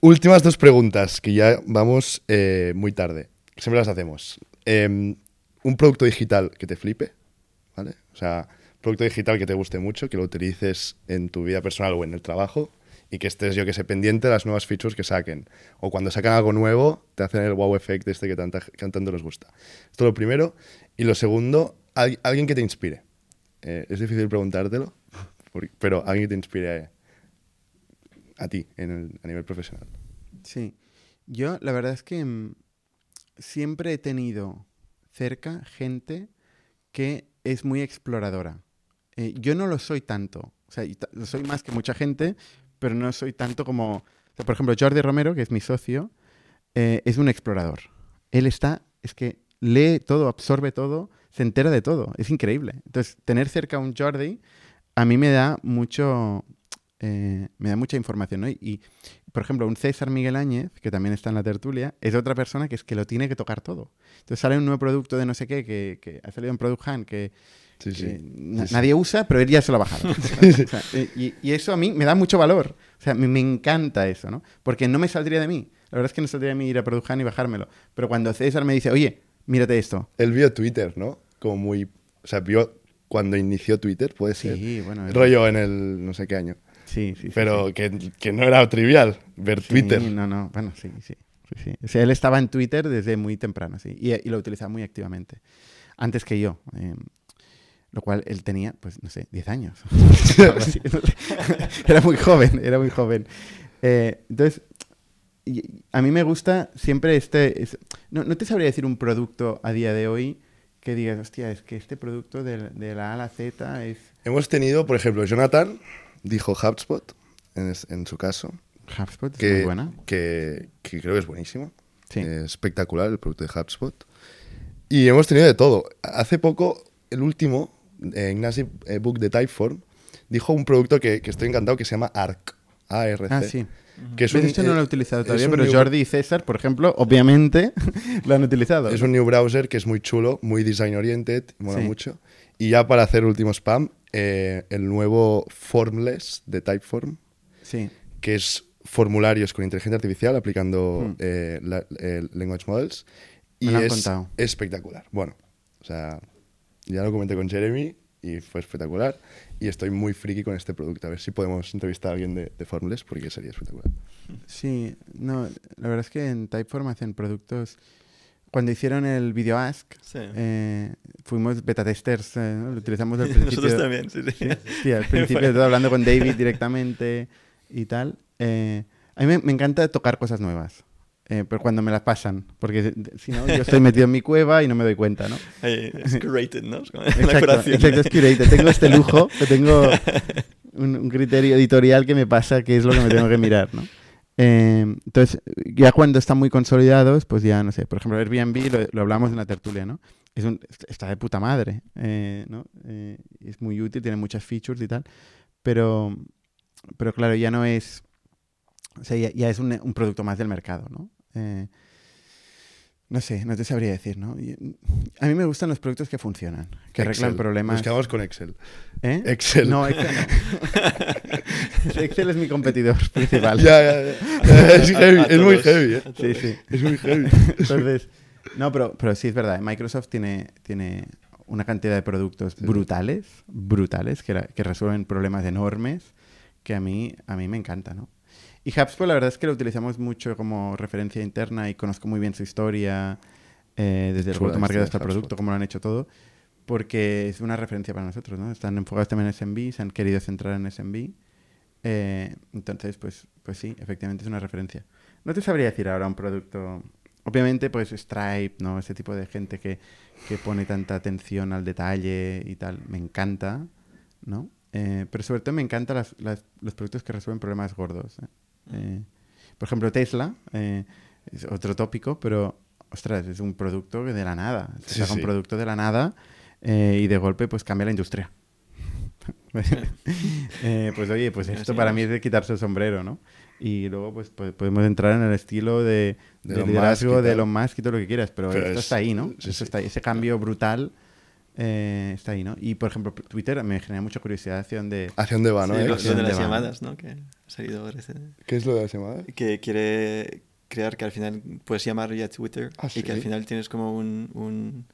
Últimas dos preguntas, que ya vamos eh, muy tarde. Siempre las hacemos. Eh, un producto digital que te flipe, ¿vale? O sea, un producto digital que te guste mucho, que lo utilices en tu vida personal o en el trabajo y que estés, yo que sé, pendiente de las nuevas features que saquen. O cuando sacan algo nuevo, te hacen el wow effect este que, tanta, que tanto les gusta. Esto es lo primero. Y lo segundo, al- alguien que te inspire. Eh, es difícil preguntártelo, pero alguien que te inspire a, a ti en el- a nivel profesional. Sí. Yo, la verdad es que mm, siempre he tenido cerca gente que es muy exploradora. Eh, yo no lo soy tanto. O sea, lo soy más que mucha gente, pero no soy tanto como... por ejemplo, Jordi Romero, que es mi socio, eh, es un explorador. Él está, es que lee todo, absorbe todo, se entera de todo. Es increíble. Entonces, tener cerca a un Jordi a mí me da mucho... eh, me da mucha información, ¿no? Y, y, por ejemplo, un César Miguel Áñez, que también está en la tertulia, es otra persona que es que lo tiene que tocar todo. Entonces sale un nuevo producto de no sé qué, que, que ha salido en Product Hunt, que, Sí, sí. na- nadie usa, pero él ya se lo ha bajado. O sea, y, y eso a mí me da mucho valor. O sea, me, me encanta eso, ¿no? Porque no me saldría de mí. La verdad es que no saldría de mí ir a Product Hunt y bajármelo. Pero cuando César me dice, oye, mírate esto. Él vio Twitter, ¿no? Como muy... O sea, vio cuando inició Twitter, puede ser. Sí, bueno. Rollo en el no sé qué año. Sí, sí, sí, Pero sí. Que, que no era trivial ver Sí, Twitter. no, no, bueno, sí, sí. sí, sí. O sea, él estaba en Twitter desde muy temprano, sí, y, y lo utilizaba muy activamente. Antes que yo. eh, lo cual él tenía, pues, no sé, 10 años. Era muy joven, era muy joven. Eh, entonces, a mí me gusta siempre este... es- no, no te sabría decir un producto a día de hoy que digas, hostia, es que este producto de, de la A a la Z es... Hemos tenido, por ejemplo, Jonathan dijo HubSpot, en, es- en su caso, HubSpot, es que, muy buena. que, que creo que es buenísimo. Sí. Eh, espectacular el producto de HubSpot. Y hemos tenido de todo. Hace poco, el último, eh, Ignacy eh, Book de Typeform, dijo un producto que, que estoy encantado que se llama ARC. ARC. Ah, sí. Que es un, Esto no lo he utilizado todavía, pero new- Jordi y César, por ejemplo, obviamente lo han utilizado. Es un new browser que es muy chulo, muy design oriented, mola Sí. mucho. Y ya para hacer último spam, eh, el nuevo Formless de Typeform, Sí, que es formularios con inteligencia artificial aplicando Hmm. eh, la- eh, language models. Y Me lo han es contado. espectacular. Bueno, o sea, ya lo comenté con Jeremy y fue espectacular. Y estoy muy friki con este producto. A ver si podemos entrevistar a alguien de, de Formless porque sería espectacular. sí. No, la verdad es que en Typeform hacen productos... Cuando hicieron el Video Ask, Sí. eh, fuimos beta testers, eh, ¿no? lo utilizamos al principio. Nosotros también, sí, sí. Sí, sí, al principio todo hablando con David directamente y tal. Eh, a mí me, me encanta tocar cosas nuevas, eh, pero cuando me las pasan, porque si no, yo estoy metido en mi cueva y no me doy cuenta, ¿no? Es curated, ¿no? La Exacto, curación. exacto, es curated. Tengo este lujo, que tengo un, un criterio editorial que me pasa qué es lo que me tengo que mirar, ¿no? Eh, entonces, ya cuando están muy consolidados, pues ya, no sé, por ejemplo, Airbnb, lo, lo hablamos en la tertulia, ¿no? Es un, está de puta madre, eh, ¿no? Es muy útil, tiene muchas features y tal, pero, pero claro, ya no es, o sea, ya, ya es un, un producto más del mercado, ¿no? Eh, no sé, no te sabría decir, ¿no? A mí me gustan los productos que funcionan, que arreglan problemas. Nos quedamos con Excel. ¿Eh? Excel. No, Excel no. Excel es mi competidor principal. Ya, ya, ya. Es, heavy, es muy heavy, ¿eh? Sí, sí. Es muy heavy. Entonces, no, pero, pero sí es verdad. Microsoft tiene, tiene una cantidad de productos brutales, brutales, que, que resuelven problemas enormes, que a mí, a mí me encanta, ¿no? Y HubSpot la verdad es que lo utilizamos mucho como referencia interna y conozco muy bien su historia, eh, desde el go-to-market historia hasta el producto, cómo lo han hecho todo, porque es una referencia para nosotros, ¿no? Están enfocados también en SMB, se han querido centrar en SMB. eh, entonces, pues, pues sí, efectivamente es una referencia. No te sabría decir ahora un producto. Obviamente, pues Stripe, ¿no? Ese tipo de gente que, que pone tanta atención al detalle y tal. Me encanta, ¿no? Eh, pero sobre todo me encantan las- las- los productos que resuelven problemas gordos. ¿eh? Eh, por ejemplo, Tesla eh, es otro tópico, pero, ostras, es un producto de la nada. Se Sí, saca un sí. producto de la nada eh, y de golpe pues cambia la industria. Eh, pues oye, pues esto para mí es de quitarse el sombrero, ¿no? Y luego pues, po- podemos entrar en el estilo de, De de liderazgo Musk de. Elon Musk y todo lo que quieras, pero, Pero esto es- está ahí, ¿no? sí, Eso sí. está ahí, ese cambio brutal eh, está ahí, ¿no? Y por ejemplo, Twitter me genera mucha curiosidad hacia dónde... ¿Hacia dónde va, no? Sí, eh? lo, Excel lo de las van. llamadas, ¿no? Que ha salido ahora ese- ¿Qué es lo de las llamadas? Que quiere crear que al final puedes llamar ya Twitter Ah, y que al final tienes como un, un,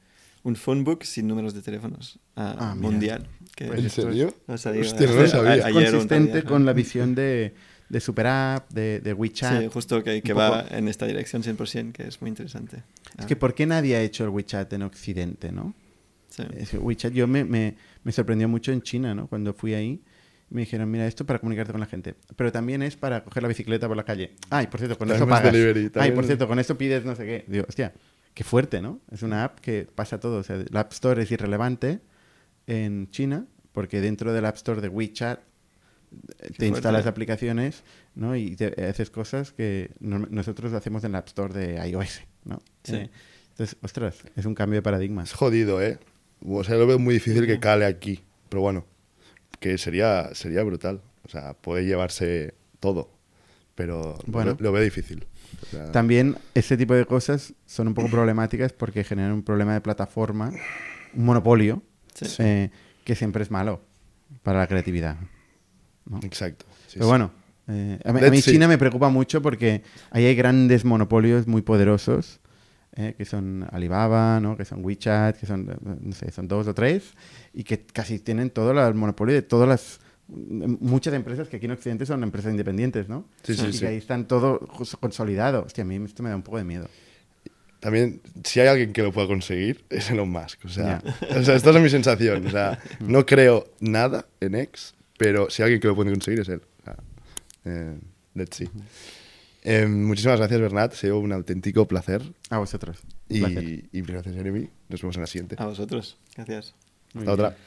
un phone book sin números de teléfonos ah, Ah, mundial. Que ¿En serio? ha salido Hostia, no lo sabía. a- consistente día. con la visión de, de Super App, de, de WeChat. Sí, justo que, va poco- en esta dirección 100%, que es muy interesante. Es Ah, que ¿por qué nadie ha hecho el WeChat en Occidente, no? Sí. WeChat yo me, me, me sorprendió mucho en China, ¿no? Cuando fui ahí. Me dijeron, mira, esto para comunicarte con la gente. Pero también es para coger la bicicleta por la calle. Ay, por cierto, con También eso es pagas. delivery, Ay, por cierto, con esto pides no sé qué. Digo, hostia, qué fuerte, ¿no? Es una app que pasa todo. O sea, la App Store es irrelevante en China porque dentro del App Store de WeChat eh, te instalas fuerte. aplicaciones ¿no? y te- haces cosas que no- nosotros hacemos en la App Store de iOS. ¿no? Sí. Eh, entonces, ostras, es un cambio de paradigma. Es jodido, ¿eh? O sea, lo veo muy difícil que cale aquí. Pero bueno, que sería, sería brutal. O sea, puede llevarse todo. Pero Bueno. lo, lo veo difícil. O sea, También ese tipo de cosas son un poco problemáticas porque generan un problema de plataforma, un monopolio, Sí. eh, que siempre es malo para la creatividad. ¿no? Exacto. sí, Pero sí. bueno, eh, a mí, a mí see. China me preocupa mucho porque ahí hay grandes monopolios muy poderosos, eh, que son Alibaba, ¿no? que son WeChat, que son, no sé, son dos o tres, y que casi tienen todo el monopolio de todas las... m- Muchas empresas que aquí en Occidente son empresas independientes, ¿no? Sí, sí, y sí. que ahí están todo consolidado. Hostia, a mí esto me da un poco de miedo. También, si hay alguien que lo pueda conseguir, es Elon Musk. O sea, o sea, esta es mi sensación. O sea, no creo nada en X, pero si hay alguien que lo puede conseguir es él. O sea, eh, let's see. Eh, muchísimas gracias, Bernat. Ha sido un auténtico placer. A vosotros. Y, placer. y gracias, Jeremy. Nos vemos en la siguiente. A vosotros. Gracias. Muy Hasta bien. otra.